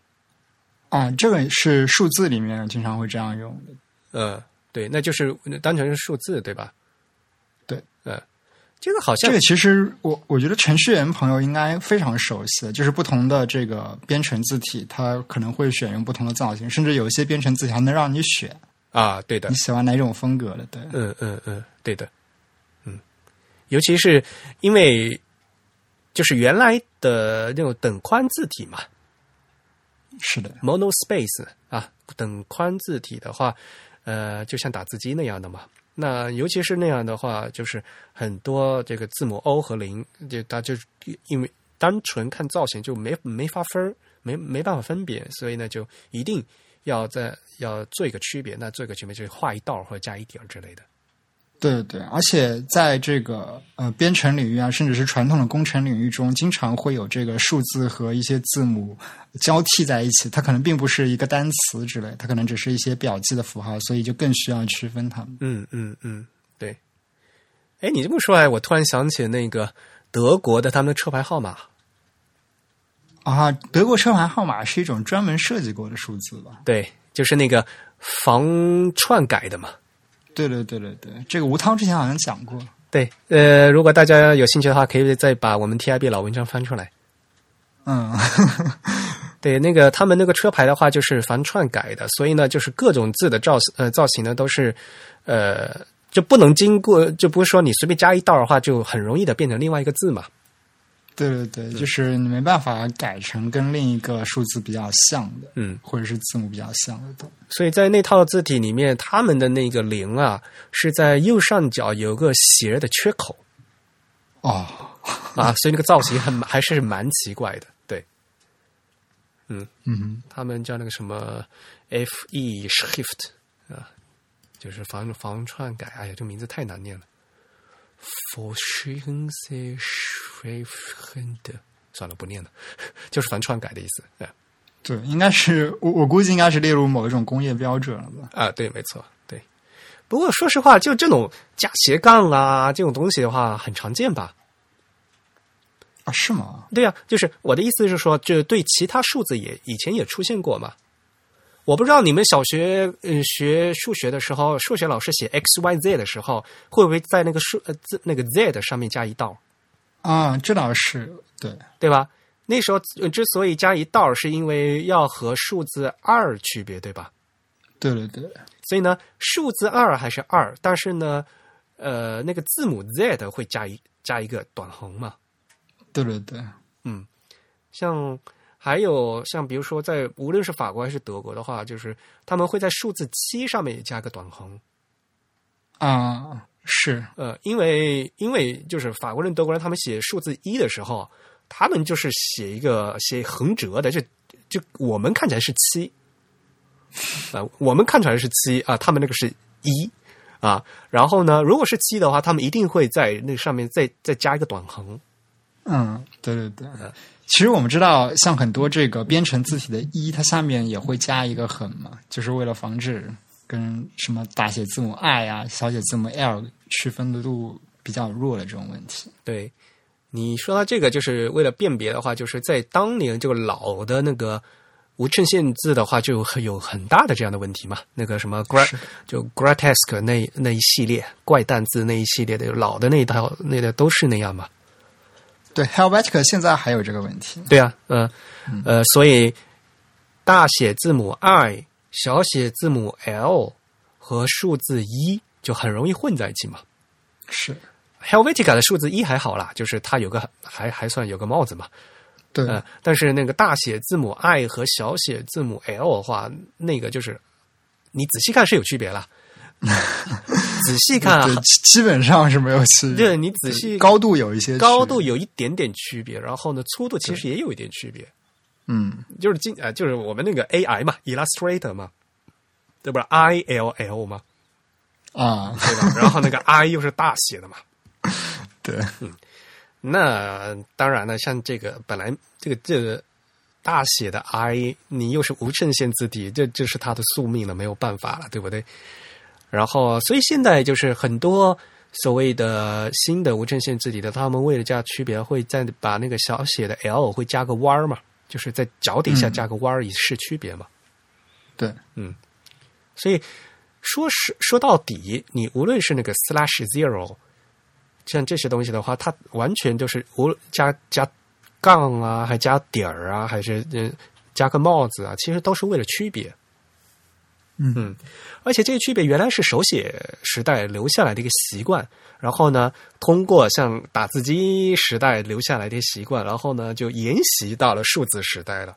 啊，这个是数字里面经常会这样用的。呃，对，那就是单纯是数字，对吧？对，呃，这个好像这个其实我我觉得程序员朋友应该非常熟悉的，就是不同的这个编程字体，它可能会选用不同的造型，甚至有一些编程字体还能让你选啊，对的。你，喜欢哪种风格的。对，嗯嗯嗯，对的，嗯，尤其是因为就是原来的那种等宽字体嘛。是的，，monospace 啊，等宽字体的话，呃，就像打字机那样的嘛。那尤其是那样的话，就是很多这个字母 O 和零，就它就因为单纯看造型就没没法分，没没办法分别，所以呢，就一定要在要做一个区别。那做一个区别就是画一道或者加一点之类的。对对，而且在这个呃编程领域啊，甚至是传统的工程领域中，经常会有这个数字和一些字母交替在一起，它可能并不是一个单词之类，它可能只是一些表记的符号，所以就更需要区分它们。嗯嗯嗯，对。哎，你这么说来，我突然想起那个德国的他们的车牌号码。啊，德国车牌号码是一种专门设计过的数字吧？对，就是那个防篡改的嘛。对对对对对，这个吴涛之前好像讲过。对，呃，如果大家有兴趣的话，可以再把我们 TIB 老文章翻出来。嗯，对，那个他们那个车牌的话，就是防篡改的，所以呢，就是各种字的造呃造型呢，都是呃就不能经过，就不是说你随便加一道的话，就很容易的变成另外一个字嘛。对对对，就是你没办法改成跟另一个数字比较像的，嗯，或者是字母比较像的都。所以在那套字体里面，他们的那个零啊，是在右上角有个斜的缺口哦，啊，所以那个造型很还是蛮奇怪的。对，嗯嗯，他们叫那个什么 F E Shift 啊，就是防防篡改。哎呀，这名字太难念了。Verschiedene 算了，不念了，就是防篡改的意思。对对，应该是我我估计应该是列入某一种工业标准了吧？啊，对，没错，对。不过说实话，就这种加斜杠啊，这种东西的话，很常见吧？啊，是吗？对呀、就是我的意思是说，这对其他数字也以前也出现过嘛。我不知道你们小学呃学数学的时候，数学老师写 x y z 的时候，会不会在那个数呃字那个 z 的上面加一道，啊，这倒是对。对吧？那时候呃之所以加一道，是因为要和数字二区别，对吧？对对对，所以呢，数字二还是二，但是呢，呃，那个字母 z 的会加一加一个短横嘛。对对对，嗯像还有像比如说在无论是法国还是德国的话，就是他们会在数字七上面也加个短横。啊，是呃，因为因为就是法国人、德国人他们写数字一的时候，他们就是写一个写横折的，就就我们看起来是七，啊、我们看起来是七啊，他们那个是一啊。然后呢，如果是七的话，他们一定会在那上面再再加一个短横。嗯，对对对。其实我们知道，像很多这个编程字体的“一”，它下面也会加一个横嘛，就是为了防止跟什么大写字母 i 啊、小写字母 l 区分的度比较弱的这种问题。对，你说到这个，就是为了辨别的话，就是在当年这个老的那个无衬线字的话，就很有很大的这样的问题嘛。那个什么 gra 就 grotesque 那那一系列怪诞字那一系列的老的那一套那个都是那样嘛。对 Helvetica 现在还有这个问题。对啊，呃呃，所以大写字母 i、小写字母 l 和数字一就很容易混在一起嘛。是，Helvetica 的数字一还好啦，就是它有个还还算有个帽子嘛。对，呃，但是那个大写字母 I 和小写字母 L 的话，那个就是你仔细看是有区别啦。仔细看啊，，基基本上是没有区别。对你仔细高度有一些高度，有一点点区别，然后呢，粗度其实也有一点区别。嗯，就是今呃，就是我们那个 AI 嘛，Illustrator 嘛，对吧？I L L 嘛，啊，对吧？然后那个 I 又是大写的嘛。对，那当然了，像这个本来这个这个大写的 I，你又是无衬线字体，这这是它的宿命了，没有办法了，对不对？然后，所以现在就是很多所谓的新的无衬线字体的，他们为了加区别，会在把那个小写的 L 会加个弯儿嘛，就是在脚底下加个弯儿以示区别嘛。对，嗯所以说是说到底，你无论是那个 slash zero，像这些东西的话，它完全就是无加加杠啊，还加点儿啊，还是嗯加个帽子啊，其实都是为了区别。嗯而且这个区别原来是手写时代留下来的一个习惯，然后呢，通过像打字机时代留下来的习惯，然后呢，就沿袭到了数字时代了。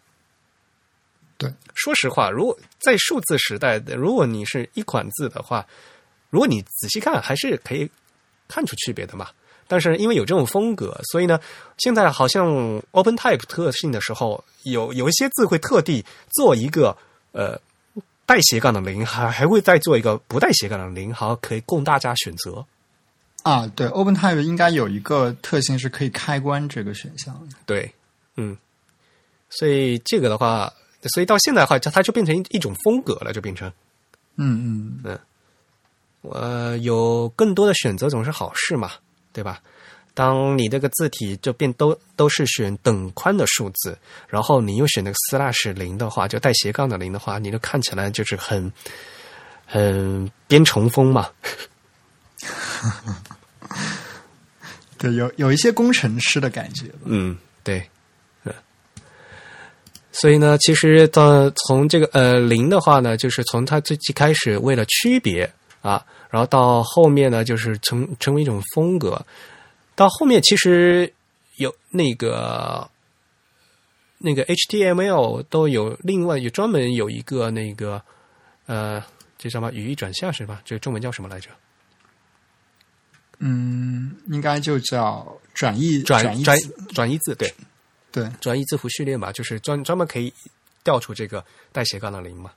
对，说实话，如果在数字时代，如果你是一款字的话，如果你仔细看，还是可以看出区别的嘛。但是因为有这种风格，所以呢，现在好像 OpenType 特性的时候，有有一些字会特地做一个呃带斜杠的零，还还会再做一个不带斜杠的零，好可以供大家选择。啊，对，OpenType 应该有一个特性是可以开关这个选项。对，嗯，所以这个的话，所以到现在的话，它它就变成一一种风格了，就变成嗯嗯，呃有更多的选择总是好事嘛，对吧？当你这个字体就变都都是选等宽的数字，然后你又选那个 slash 零的话，就带斜杠的零的话，你就看起来就是很很编程风嘛。对，有有一些工程师的感觉。嗯，对，嗯，所以呢，其实到从这个呃零的话呢，就是从它最最开始为了区别啊，然后到后面呢，就是成成为一种风格，到后面其实有那个那个 HTML 都有另外有专门有一个那个呃，这叫什么语义转向是吧？这个中文叫什么来着？嗯，应该就叫转译转转译转译字对。对，转译字符序列嘛，就是专专门可以调出这个带斜杠的零嘛。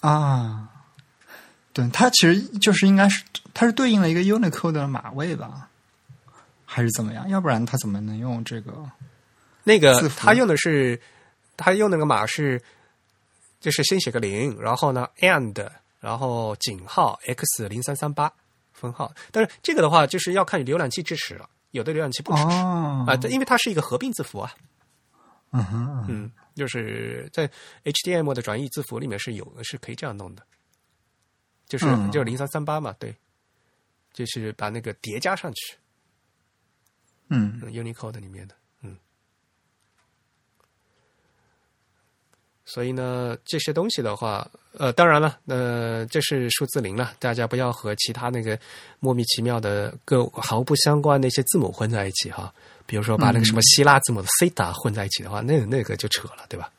啊，对，它其实就是应该是它是对应了一个 Unicode 的码位吧，还是怎么样？要不然他怎么能用这个？那个他用的是他用那个码是，就是先写个零，然后呢 and，然后井号 x 零三三八分号。但是这个的话，就是要看浏览器支持了，有的浏览器不支持哦啊，因为它是一个合并字符啊。嗯哼，嗯，就是在 HTML 的转译字符里面是有是可以这样弄的，就是、嗯就是零三三八嘛，对，就是把那个叠加上去。嗯嗯，Unicode 里面的，嗯。所以呢，这些东西的话，呃，当然了，呃，这是数字零了，大家不要和其他那个莫名其妙的各毫不相关的一些字母混在一起哈。比如说把那个什么希腊字母的 theta 混在一起的话，那那个就扯了，对吧？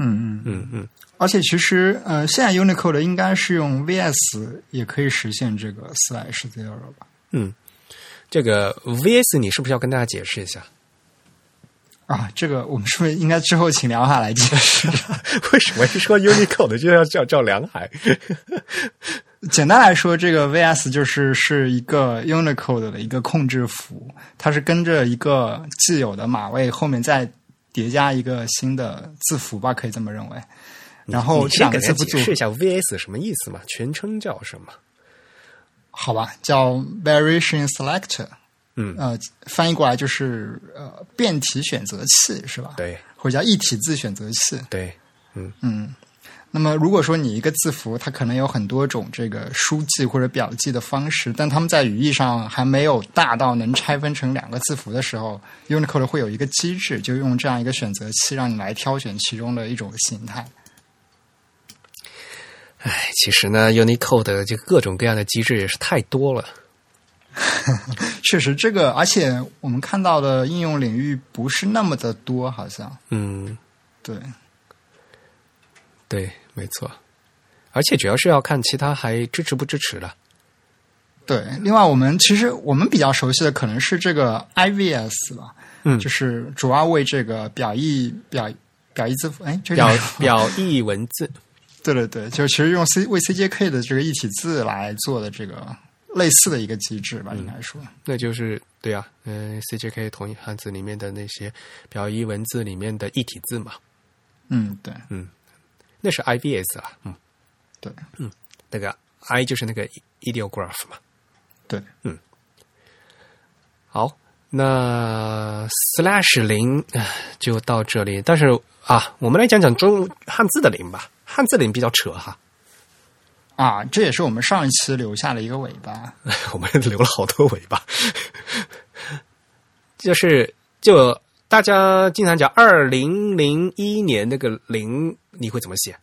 嗯嗯，嗯嗯，而且其实呃，现在 Unicode 应该是用 VS 也可以实现这个 slash zero 吧？嗯，这个 VS 你是不是要跟大家解释一下？啊，这个我们是不是应该之后请梁海来解释？为什么一说 Unicode 就要叫叫梁海？简单来说，这个 VS 就是是一个 Unicode 的一个控制符，它是跟着一个既有的码位后面再叠加一个新的字符吧，可以这么认为。然后你这两个先字符组给解释一下 VS 什么意思嘛？全称叫什么？好吧，叫 Variation Selector，嗯呃，翻译过来就是呃变体选择器是吧？，对或者叫一体字选择器。对，嗯嗯，那么如果说你一个字符，它可能有很多种这个书记或者表记的方式，但它们在语义上还没有大到能拆分成两个字符的时候，Unicode 会有一个机制，就用这样一个选择器让你来挑选其中的一种形态。哎，其实呢，Unicode 的这个各种各样的机制也是太多了。确实，这个而且我们看到的应用领域不是那么的多，好像嗯，对。对，没错。而且主要是要看其他还支持不支持了。对，另外我们其实我们比较熟悉的可能是这个 IVS 吧，嗯就是主要为这个表意表表意字符，哎，这个表表意文字，对对对，就其实用 C 为 CJK 的这个一体字来做的这个类似的一个机制吧，应该说，那就是对啊，嗯、c j k 同义汉字里面的那些表意文字里面的一体字嘛，嗯，对嗯那是 IVS 啊。嗯，对嗯那个 I 就是那个 ideograph 嘛。对，嗯好，那 slash 零就到这里。但是啊，我们来讲讲中汉字的零吧。汉字零比较扯哈，啊，这也是我们上一期留下了一个尾巴，我们留了好多尾巴。就是就大家经常讲二零零一年那个零，你会怎么写？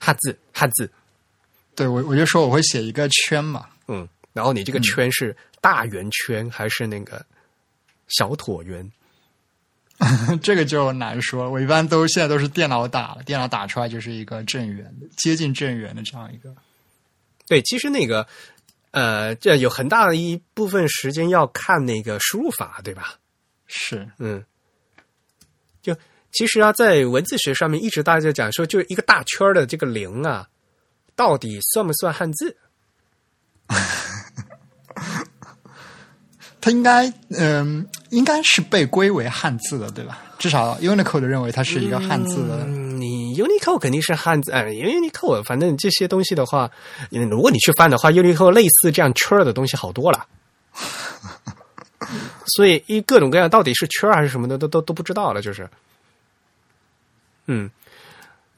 汉字汉字，对我我就说我会写一个圈嘛，嗯，然后你这个圈是大圆圈还是那个小椭圆？这个就难说，我一般都现在都是电脑打了，电脑打出来就是一个正圆的，接近正圆的这样一个，对，其实那个呃，这有很大的一部分时间要看那个输入法，对吧？是嗯，就其实啊，在文字学上面，一直大家在讲说，就是一个大圈的这个零啊，到底算不算汉字？它应该嗯、应该是被归为汉字的，对吧？至少 Unicode 认为它是一个汉字的，你 Unicode 肯定是汉字，哎，因为 Unicode 反正这些东西的话，嗯如果你去翻的话，Unicode 类似这样圈的东西好多了。所以一各种各样到底是圈还是什么的，都都都不知道了，就是，嗯，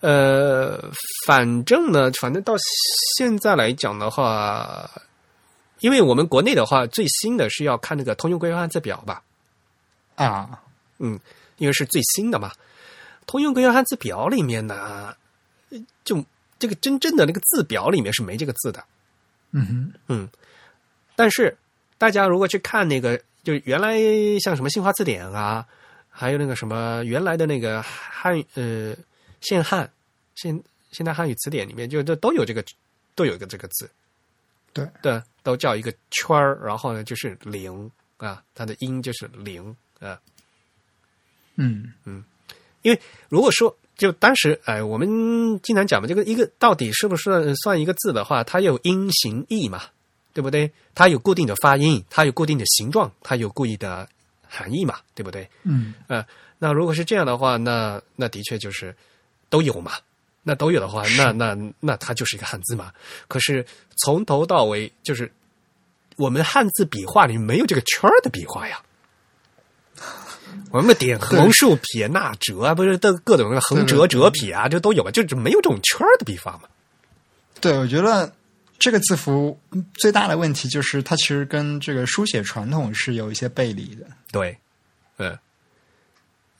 呃，反正呢，反正到现在来讲的话，因为我们国内的话，最新的是要看那个通用规范汉字表吧，啊，嗯，因为是最新的嘛。通用规范汉字表里面呢，就这个真正的那个字表里面是没这个字的。嗯哼，嗯，但是大家如果去看那个，就原来像什么新华字典啊，还有那个什么原来的那个汉语呃现汉现现代汉语词典里面，就都都有这个都有一个这个字，对。对，都叫一个圈儿，然后呢就是零啊，它的音就是零啊。嗯嗯因为如果说就当时哎，我们经常讲嘛，这个一个到底是不是算一个字的话，它有音形义嘛，对不对？它有固定的发音，它有固定的形状，它有固定的含义嘛，对不对？嗯呃，那如果是这样的话，那那的确就是都有嘛。那都有的话，那那那它就是一个汉字嘛。可是从头到尾，就是我们汉字笔画里没有这个圈儿的笔画呀。我们点横竖撇捺折啊，不是都各种那个横折折撇啊，这都有嘛，就是没有这种圈儿的笔画嘛。对，我觉得这个字符最大的问题就是它其实跟这个书写传统是有一些背离的。对，嗯，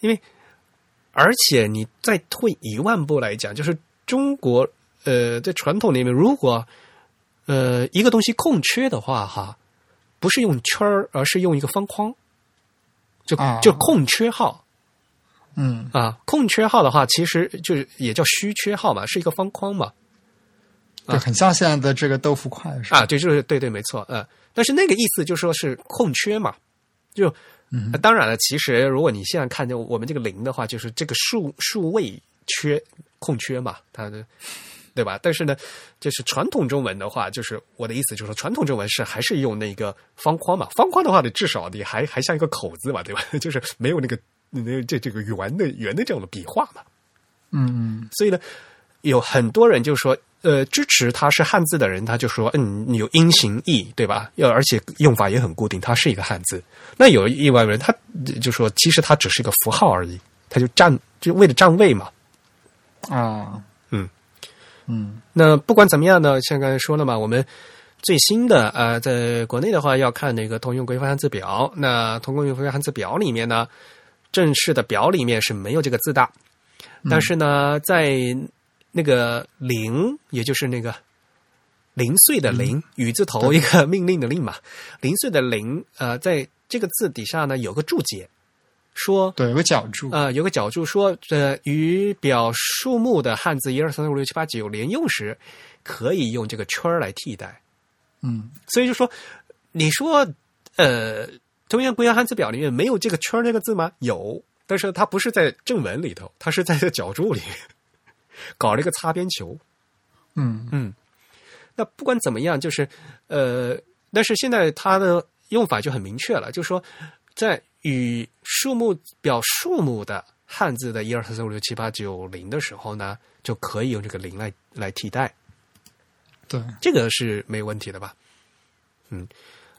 因为而且你再退一万步来讲，就是中国呃在传统里面，如果呃一个东西空缺的话，哈，不是用圈儿，而是用一个方框，就啊就空缺号嗯啊，空缺号的话，其实就是也叫虚缺号嘛，是一个方框嘛。对，很像现在的这个豆腐块是吧？啊，对，就是对对，没错，呃，但是那个意思就说是空缺嘛，就、呃当然了，其实如果你现在看见我们这个零的话，就是这个数数位缺空缺嘛，它的对吧？但是呢，就是传统中文的话，就是我的意思就是说，传统中文是还是用那个方框嘛，方框的话，你至少你还还像一个口字嘛，对吧？就是没有那个那这这个圆的圆的这样的笔画嘛，嗯嗯所以呢，有很多人就说，呃，支持它是汉字的人，他就说，嗯，你有音形义，对吧？要而且用法也很固定，它是一个汉字。那有一外人，他就说，其实它只是一个符号而已，他就占就为了占位嘛。啊嗯嗯那不管怎么样呢，像刚才说了嘛，我们最新的呃，在国内的话要看那个通用规范汉字表。那通用规范汉字表里面呢，正式的表里面是没有这个字的，但是呢，在那个零，也就是那个零碎的零，雨字头一个 命令的令嘛，零碎的零，呃，在这个字底下呢有个注解，说对，有个角注，呃，有个角注说，呃，与表数目的汉字一二三四五六七八九连用时，可以用这个圈儿来替代。嗯，所以就说，你说，呃，中央国阳汉字表里面没有这个圈儿这个字吗？有，但是它不是在正文里头，它是在这个脚注里搞了一个擦边球。嗯嗯，那不管怎么样，就是呃，但是现在它的用法就很明确了，就是说，在与数目表数目的汉字的一二三四五六七八九零的时候呢，就可以用这个零来来替代，对，这个是没有问题的吧？嗯，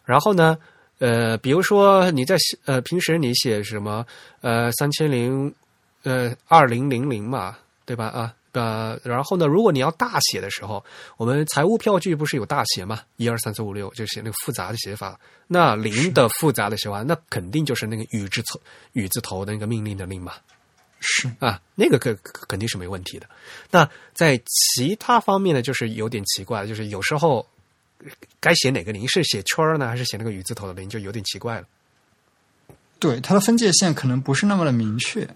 然后呢，呃，比如说你在写呃平时你写什么呃三千零呃二零零零嘛，对吧？啊。呃，然后呢，如果你要大写的时候，我们财务票据不是有大写嘛？一二三四五六，就写那个复杂的写法。那零的复杂的写法，那肯定就是那个雨字头雨字头的那个命令的令嘛。是啊，那个肯肯定是没问题的。那在其他方面呢，就是有点奇怪，就是有时候该写哪个零，是写圈儿呢，还是写那个雨字头的零，就有点奇怪了。对，它的分界线可能不是那么的明确。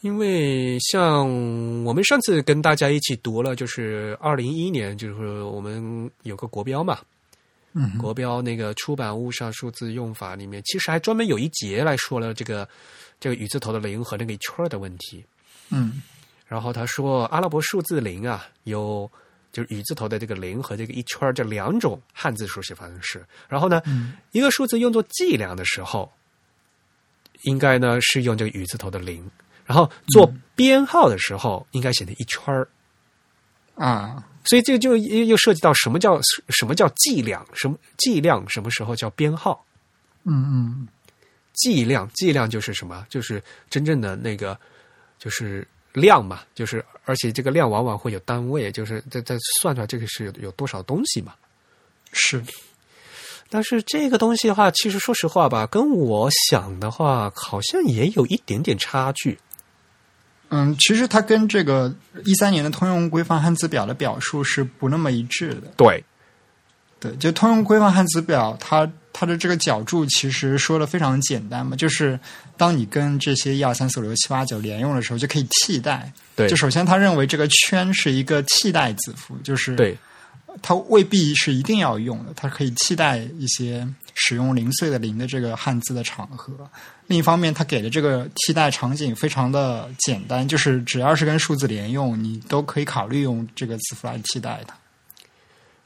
因为像我们上次跟大家一起读了，就是二零一一年，就是我们有个国标嘛，嗯，国标那个出版物上数字用法里面，其实还专门有一节来说了这个这个雨字头的零和那个一圈的问题。嗯，然后他说阿拉伯数字零啊，有就是雨字头的这个零和这个一圈这两种汉字书写方式。然后呢，嗯、一个数字用作计量的时候，应该呢是用这个雨字头的零。然后做编号的时候，应该写成一圈儿啊，所以这个就又又涉及到什么叫什么叫计量，什么计量什么时候叫编号？嗯嗯，计量计量就是什么？就是真正的那个就是量嘛，就是而且这个量往往会有单位，就是在在算出来这个是有有多少东西嘛。是，但是这个东西的话，其实说实话吧，跟我想的话，好像也有一点点差距。嗯，其实它跟这个一三年的通用规范汉字表的表述是不那么一致的。对，对，就通用规范汉字表，它它的这个角注其实说的非常简单嘛，就是当你跟这些一二三四五六七八九连用的时候，就可以替代。对，就首先他认为这个圈是一个替代字符，就是对，它未必是一定要用的，它可以替代一些使用零碎的零的这个汉字的场合。另一方面，它给的这个替代场景非常的简单，就是只要是跟数字连用，你都可以考虑用这个字符来替代它。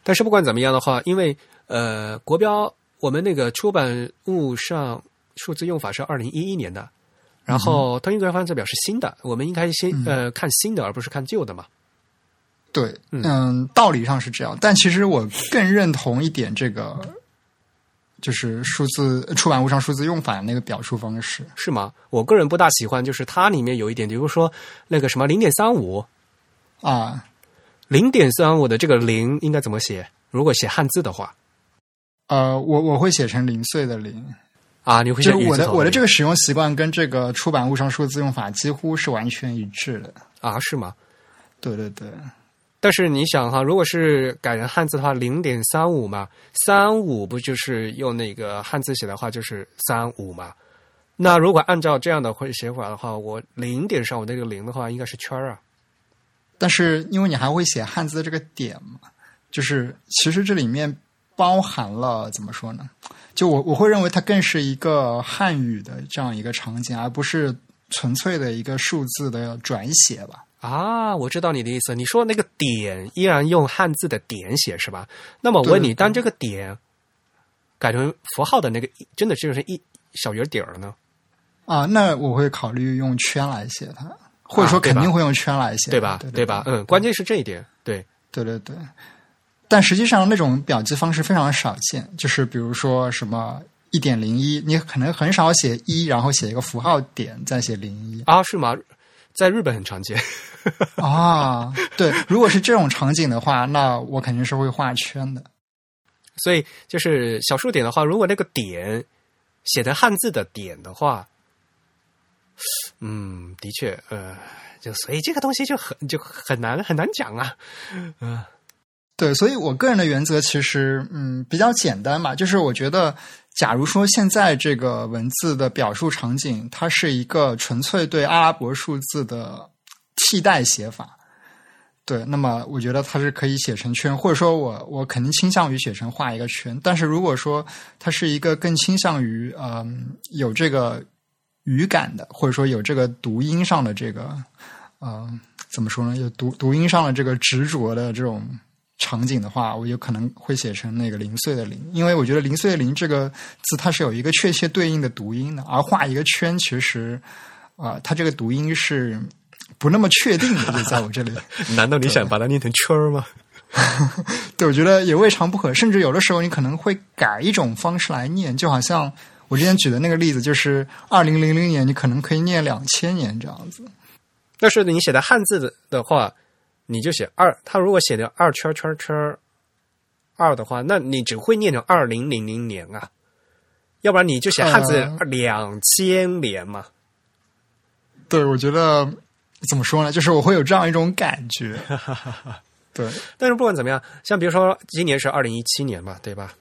但是不管怎么样的话，因为呃，国标我们那个出版物上数字用法是二零一一年的，然后通用规范字表是新的，我们应该先呃看新的，而不是看旧的嘛。对，嗯，道理上是这样，但其实我更认同一点这个。就是数字出版物上数字用法那个表述方式是吗？我个人不大喜欢，就是它里面有一点，比如说那个什么零点三五啊，零点三五的这个零应该怎么写？如果写汉字的话，呃，我我会写成零碎的零啊，你会写我的我的这个使用习惯跟这个出版物上数字用法几乎是完全一致的啊？是吗？对对对。但是你想哈，如果是改成汉字的话，零点三五嘛，三五不就是用那个汉字写的话就是三五嘛？那如果按照这样的会写法的话，我零点上我那个零的话应该是圈儿啊。但是因为你还会写汉字这个点嘛，就是其实这里面包含了怎么说呢？就我我会认为它更是一个汉语的这样一个场景，而不是纯粹的一个数字的转写吧。啊，我知道你的意思。你说那个点依然用汉字的点写是吧？那么我问你，当这个点改成符号的那个，真的就是一小圆点儿呢？啊，那我会考虑用圈来写它，或者说肯定会用圈来写，对吧？对吧？嗯，关键是这一点，对，对对对。但实际上，那种表记方式非常少见，就是比如说什么一点零一，你可能很少写一，然后写一个符号点，再写零一啊？是吗？在日本很常见 啊，对，如果是这种场景的话，那我肯定是会画圈的。所以就是小数点的话，如果那个点写的汉字的点的话，嗯，的确，呃，就所以这个东西就很就很难很难讲啊，嗯。对，所以我个人的原则其实嗯比较简单嘛，就是我觉得，假如说现在这个文字的表述场景，它是一个纯粹对阿拉伯数字的替代写法，对，那么我觉得它是可以写成圈，或者说我我肯定倾向于写成画一个圈。但是如果说它是一个更倾向于嗯有这个语感的，或者说有这个读音上的这个呃怎么说呢？有读读音上的这个执着的这种。场景的话，我有可能会写成那个零碎的零，因为我觉得零碎的零这个字它是有一个确切对应的读音的，而画一个圈其实啊，它这个读音是不那么确定的，就在我这里。难道你想把它念成圈儿吗？对，我觉得也未尝不可，甚至有的时候你可能会改一种方式来念，就好像我之前举的那个例子，就是二零零零年，你可能可以念两千年这样子。但是你写的汉字的的话。你就写二，他如果写的二圈圈圈二的话，那你只会念成二零零零年啊，要不然你就写汉字两千年嘛。对，我觉得怎么说呢？就是我会有这样一种感觉。对，但是不管怎么样，像比如说今年是二零一七年嘛，对吧？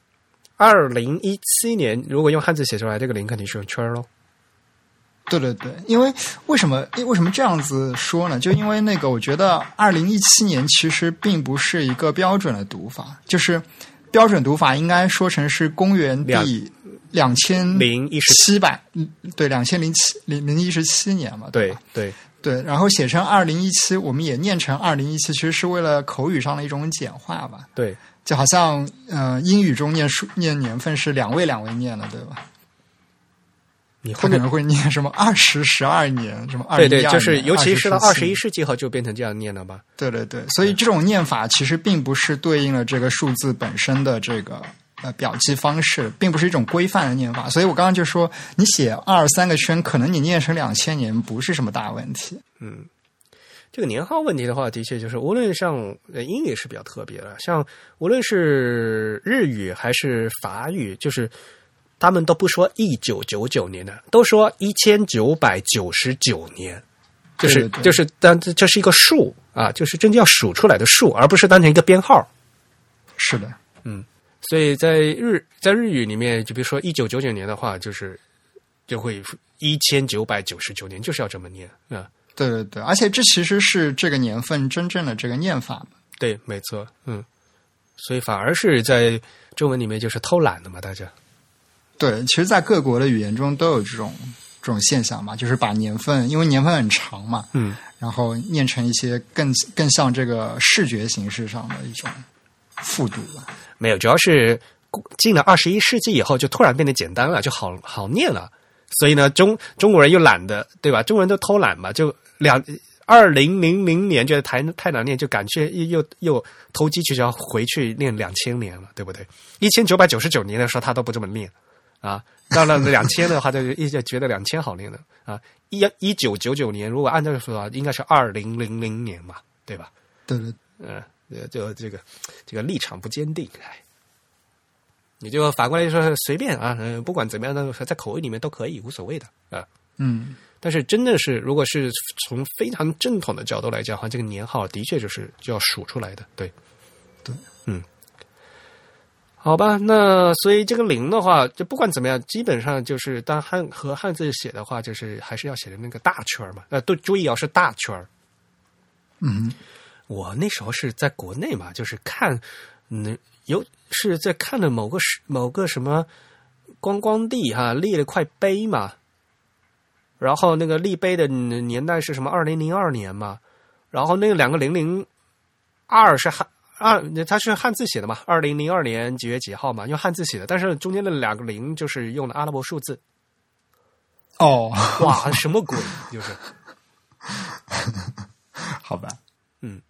二零一七年如果用汉字写出来，这个零肯定是用圈喽。对对对，因为为什么？为什么这样子说呢？就因为那个，我觉得二零一七年其实并不是一个标准的读法，就是标准读法应该说成是公元第两千零一十七百，对，两千零七零零一十七年嘛，对对对，然后写成二零一七，我们也念成二零一七，其实是为了口语上的一种简化吧？对，就好像呃，英语中念数念年份是两位两位念的，对吧？你后面会念什么二十十二年什么二？对对，就是尤其是到二十一世纪后就变成这样念了吧？对对对，所以这种念法其实并不是对应了这个数字本身的这个呃表记方式，并不是一种规范的念法。所以我刚刚就说，你写二三个圈，可能你念成两千年不是什么大问题。嗯，这个年号问题的话，的确就是无论像英语是比较特别的，像无论是日语还是法语，就是。他们都不说一九九九年的，都说一千九百九十九年，就是就是，但这这是一个数啊，就是真正要数出来的数，而不是当成一个编号。是的，嗯，所以在日在日语里面，就比如说一九九九年的话，就是就会一千九百九十九年，就是要这么念啊。对对对，而且这其实是这个年份真正的这个念法对，没错，嗯，所以反而是在中文里面就是偷懒的嘛，大家。对，其实，在各国的语言中都有这种这种现象嘛，就是把年份，因为年份很长嘛，嗯，然后念成一些更更像这个视觉形式上的一种复读吧。没有，主要是进了二十一世纪以后，就突然变得简单了，就好好念了。所以呢，中中国人又懒得，对吧？中国人都偷懒嘛，就两二零零零年觉得太太难念，就赶去又又投机取巧回去念两千年了，对不对？一千九百九十九年的时候，他都不这么念。啊，到了两千的话，就一直觉得两千好念的啊。一一九九九年，如果按照说啊，应该是二零零零年嘛，对吧？对对，嗯，就这个这个立场不坚定，哎，你就反过来说随便啊，嗯，不管怎么样的，在口味里面都可以，无所谓的啊。嗯，但是真的是，如果是从非常正统的角度来讲的话，这个年号的确就是就要数出来的，对，对，嗯。好吧，那所以这个零的话，就不管怎么样，基本上就是当汉和汉字写的话，就是还是要写的那个大圈嘛。呃，都注意要是大圈嗯，我那时候是在国内嘛，就是看，嗯，有是在看的某个是某个什么观光地哈，立了块碑嘛。然后那个立碑的年代是什么？二零零二年嘛。然后那个两个零零二是汉。啊，它是汉字写的嘛？二零零二年几月几号嘛？用汉字写的，但是中间的两个零就是用的阿拉伯数字。哦，哇，什么鬼？就是，好吧，嗯，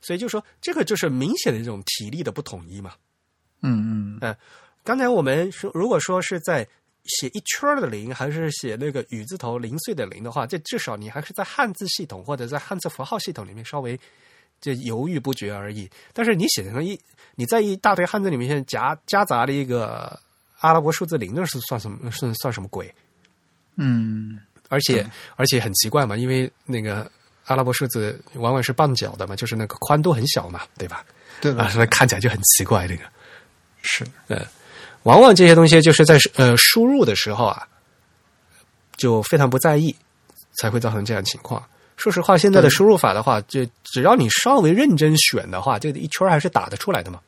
所以就说这个就是明显的这种体力的不统一嘛。嗯嗯，哎，刚才我们说，如果说是在写一圈的零，还是写那个雨字头零碎的零的话，这至少你还是在汉字系统或者在汉字符号系统里面稍微。就犹豫不决而已。但是你写成一，你在一大堆汉字里面夹夹杂了一个阿拉伯数字零，那是算什么？是算什么鬼？嗯，而且而且很奇怪嘛，因为那个阿拉伯数字往往是半角的嘛，就是那个宽度很小嘛，对吧？对的啊，所以看起来就很奇怪。这个，是呃，往往这些东西就是在呃输入的时候啊，就非常不在意，才会造成这样情况。说实话，现在的输入法的话，就只要你稍微认真选的话，这一圈还是打得出来的嘛。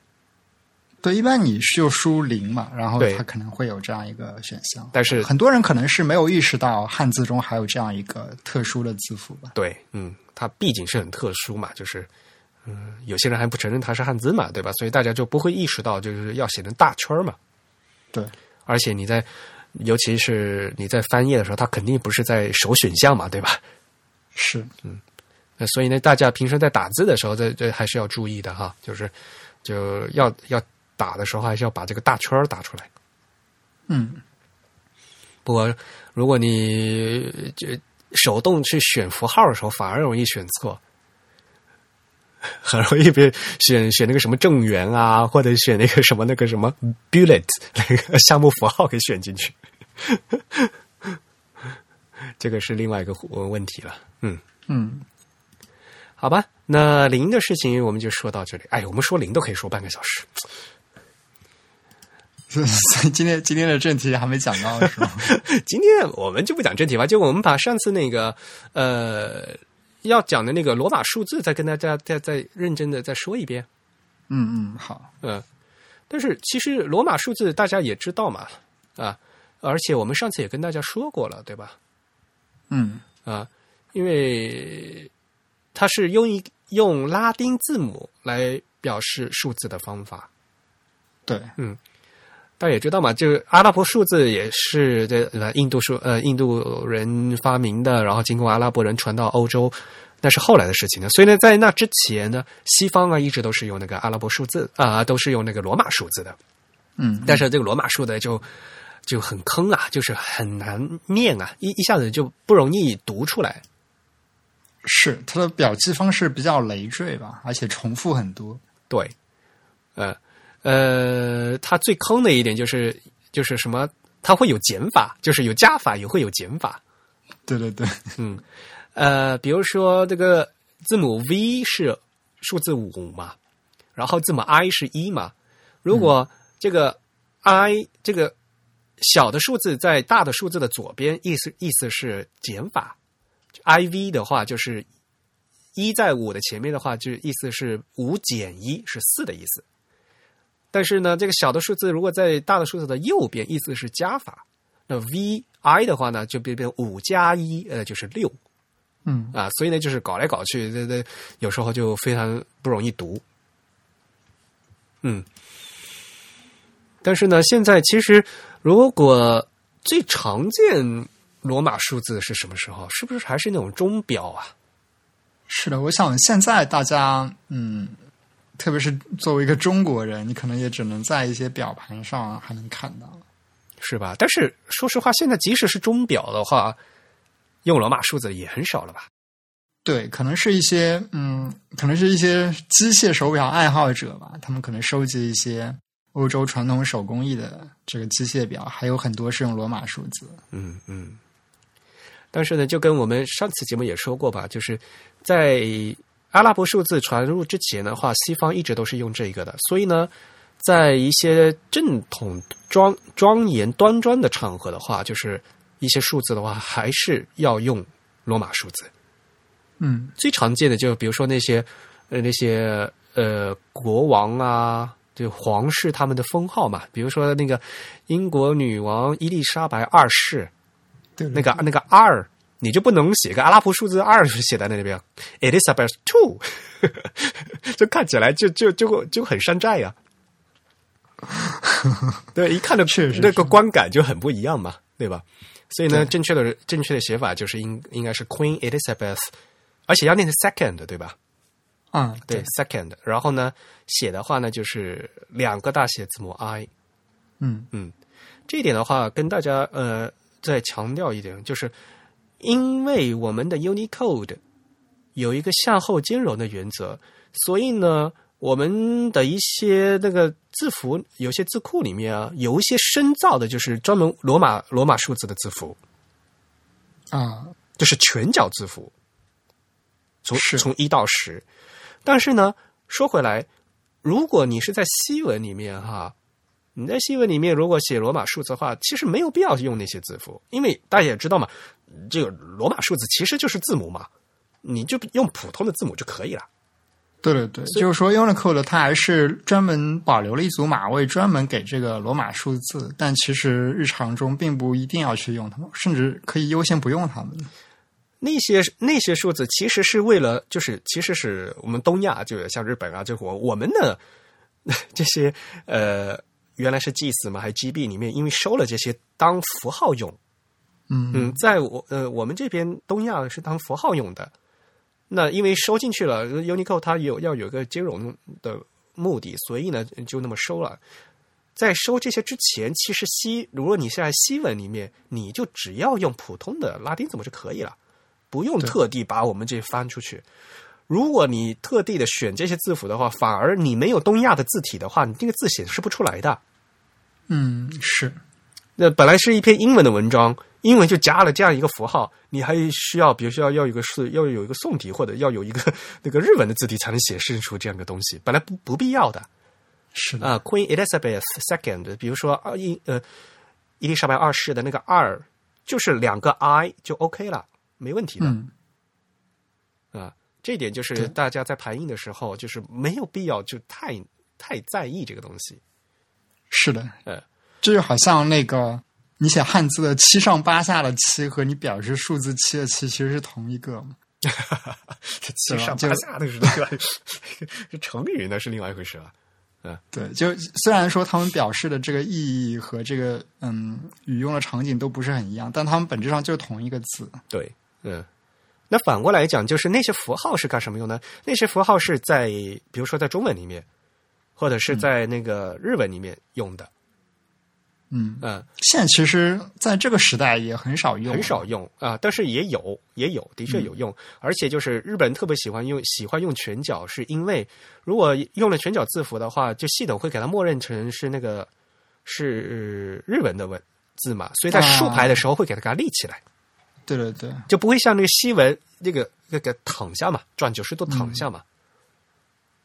对，一般你是就输零嘛，然后它可能会有这样一个选项。但是很多人可能是没有意识到汉字中还有这样一个特殊的字符吧。对，嗯，它毕竟是很特殊嘛，就是，嗯，有些人还不承认它是汉字嘛，对吧？所以大家就不会意识到就是要写成大圈嘛。对，而且你在，尤其是你在翻页的时候，它肯定不是在首选项嘛，对吧？是，嗯。那所以呢，大家平时在打字的时候，这这还是要注意的哈，就是就要要打的时候，还是要把这个大圈打出来。嗯，不过，如果你就手动去选符号的时候，反而容易选错，很容易被选选那个什么正圆啊，或者选那个什么那个什么 bullet 那个项目符号给选进去，这个是另外一个问题了。嗯，嗯，好吧，那零的事情我们就说到这里。哎，我们说零都可以说半个小时。今天今天的正题还没讲到是吗？今天我们就不讲正题吧，就我们把上次那个呃要讲的那个罗马数字再跟大家再再认真的再说一遍。嗯嗯，好，嗯，但是其实罗马数字大家也知道嘛，啊，而且我们上次也跟大家说过了，对吧？嗯啊，因为它是用一用拉丁字母来表示数字的方法。对，嗯大家也知道嘛，就是阿拉伯数字也是这呃印度数呃印度人发明的，然后经过阿拉伯人传到欧洲，那是后来的事情呢。所以呢，在那之前呢，西方啊一直都是用那个阿拉伯数字啊、都是用那个罗马数字的。嗯，但是这个罗马数字，就就很坑啊，就是很难念啊，一一下子就不容易读出来。是它的表记方式比较累赘吧，而且重复很多。对，呃呃，它最坑的一点就是就是什么，它会有减法，就是有加法也会有减法。对对对，嗯，呃，比如说这个字母 V 是数字五嘛，然后字母 I 是一嘛。如果这个 I 这个小的数字在大的数字的左边，意思意思是减法。I V 的话就是一在五的前面的话，就意思是五减一是四的意思。但是呢，这个小的数字如果在大的数字的右边，意思是加法。那 V I 的话呢，就变变五加一，呃，就是六嗯啊。所以呢，就是搞来搞去，这这有时候就非常不容易读。嗯，但是呢，现在其实如果最常见罗马数字是什么时候？是不是还是那种钟表啊？是的，我想现在大家，嗯，特别是作为一个中国人，你可能也只能在一些表盘上还能看到。是吧？但是说实话，现在即使是钟表的话，用罗马数字也很少了吧？对，可能是一些，嗯，可能是一些机械手表爱好者吧，他们可能收集一些欧洲传统手工艺的这个机械表，还有很多是用罗马数字。嗯嗯。但是呢，就跟我们上次节目也说过吧，就是在阿拉伯数字传入之前的话，西方一直都是用这个的，所以呢，在一些正统庄庄严端庄的场合的话，就是一些数字的话，还是要用罗马数字。嗯最常见的就比如说那些呃那些呃国王啊，就皇室他们的封号嘛，比如说那个英国女王伊丽莎白二世，对那个那个二，你就不能写个阿拉伯数字二写在那里边，Elizabeth two，就看起来就就就就很山寨呀、对，一看的是是那个观感就很不一样嘛，对吧？所以呢，正确的正确的写法就是应应该是 Queen Elizabeth，而且要念成 second，对吧？啊，对。second，然后呢，写的话呢就是两个大写字母 I，嗯。嗯这一点的话，跟大家呃再强调一点，就是因为我们的 Unicode 有一个向后兼容的原则，所以呢，我们的一些那个字符，有些字库里面啊，有一些深造的，就是专门罗马罗马数字的字符，啊，就是全角字符，从是。从一到十。但是呢，说回来，如果你是在西文里面哈，你在西文里面如果写罗马数字的话，其实没有必要用那些字符，因为大家也知道嘛，这个罗马数字其实就是字母嘛，你就用普通的字母就可以了。对对对，就是说 Unicode 它还是专门保留了一组码位，专门给这个罗马数字，但其实日常中并不一定要去用它们，甚至可以优先不用它们。那些那些数字其实是为了，就是其实是我们东亚，就像日本啊，就我我们的 这些呃，原来是祭祀嘛，还 GB 里面，因为收了这些当符号用，嗯嗯，在我呃我们这边东亚是当符号用的。那因为收进去了，Unicode 它有要有个金融的目的，所以呢就那么收了。在收这些之前，其实西如果你现在西文里面，你就只要用普通的拉丁字母就可以了，不用特地把我们这翻出去。如果你特地的选这些字符的话，反而你没有东亚的字体的话，你这个字显示不出来的。嗯，是。那本来是一篇英文的文章。英文就加了这样一个符号，你还需要，比如说要要有一个是要有一个宋体，或者要有一个 那个日文的字体才能显示出这样的东西，本来不不必要的。是啊，Queen Elizabeth Second，比如说啊伊呃伊丽莎白二世的那个二，就是两个 I 就 OK 了，没问题的。嗯，啊，这点就是大家在排印的时候，就是没有必要就太太在意这个东西。是的，呃，这就好像那个。你写汉字的七上八下的七和你表示数字七的七其实是同一个嘛？七上八下的是另外，这成语那是另外一回事了。嗯，对，就虽然说他们表示的这个意义和这个嗯语用的场景都不是很一样，但他们本质上就是同一个字。对，嗯。那反过来讲，就是那些符号是干什么用呢？那些符号是在比如说在中文里面，或者是在那个日文里面用的。嗯嗯，现在其实在这个时代也很少用，很少用啊，但是也有，也有，的确有用。而且就是日本特别喜欢用，喜欢用全角，是因为如果用了全角字符的话，就系统会给它默认成是那个是日文的文字嘛，所以在竖排的时候会给它给它立起来。对对对，就不会像那个西文那个那个躺下嘛，转九十度躺下嘛。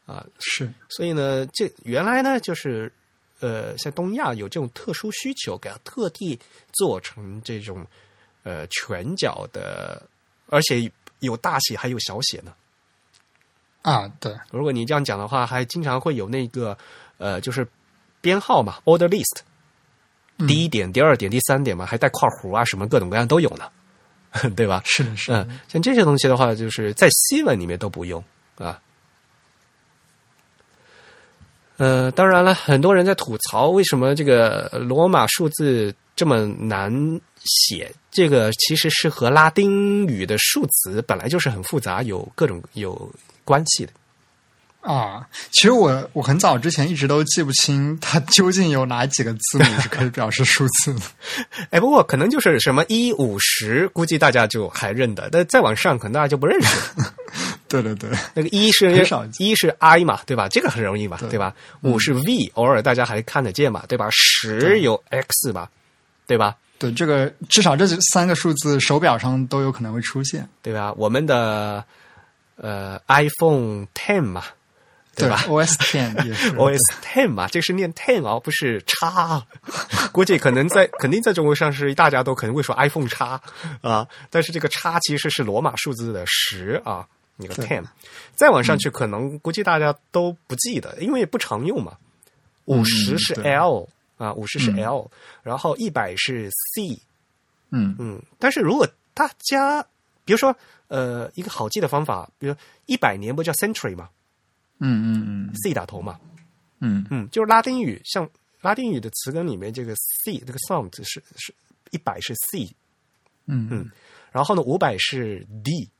啊，是，所以呢，这原来呢就是。呃，像东亚有这种特殊需求，给它特地做成这种呃拳脚的，而且有大写还有小写呢。啊，对。如果你这样讲的话，还经常会有那个呃，就是编号嘛，order list，第一点、第二点、第三点嘛，还带括弧啊，什么各种各样都有呢，对吧？是的，是。嗯，像这些东西的话，就是在西文里面都不用啊。呃，当然了，很多人在吐槽为什么这个罗马数字这么难写。这个其实是和拉丁语的数词本来就是很复杂，有各种有关系的。啊，其实我我很早之前一直都记不清它究竟有哪几个字母是可以表示数字的。哎，不过可能就是什么一五十，估计大家就还认得，但再往上可能大家就不认识了。对对对，那个一是一是 I 嘛，对吧？这个很容易嘛，对吧？五是 V，偶尔大家还看得见嘛，对吧？十有 X 吧，对吧？对，这个至少这三个数字手表上都有可能会出现，对吧？我们的呃 iPhone Ten 嘛。对吧？OS Ten 也是 OS Ten 嘛，这是念 Ten 而不是叉。估计可能在肯定在中国上市，大家都可能会说 iPhone 叉啊。但是这个叉其实是罗马数字的十啊，那个 Ten。再往上去，可能估计大家都不记得，因为不常用嘛。五十是 L 啊，五十是 L，然后一百是 C。嗯嗯，但是如果大家比如说呃，一个好记的方法，比如一百年不叫 Century 吗？嗯嗯嗯，C 打头嘛，嗯。嗯，就是拉丁语，像拉丁语的词根里面这个 C 这个 sound 是是一百是 C，嗯。嗯，然后呢五百是 D，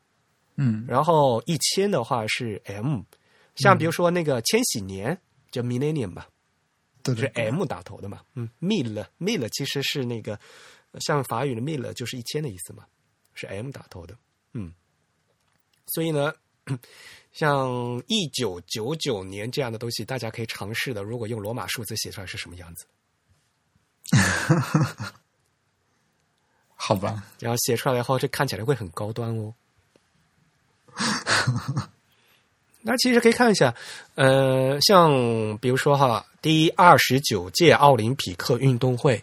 嗯，然后一千的话是 M，像比如说那个千禧年叫 Millennium 吧，对，是 M 打头的嘛，嗯 Mille 其实是那个像法语的 Mille 就是一千的意思嘛，是 M 打头的，嗯，所以呢。像一九九九年这样的东西，大家可以尝试的。如果用罗马数字写出来是什么样子？好吧，然后写出来以后，这看起来会很高端哦。那其实可以看一下，呃，像比如说哈，第二十九届奥林匹克运动会，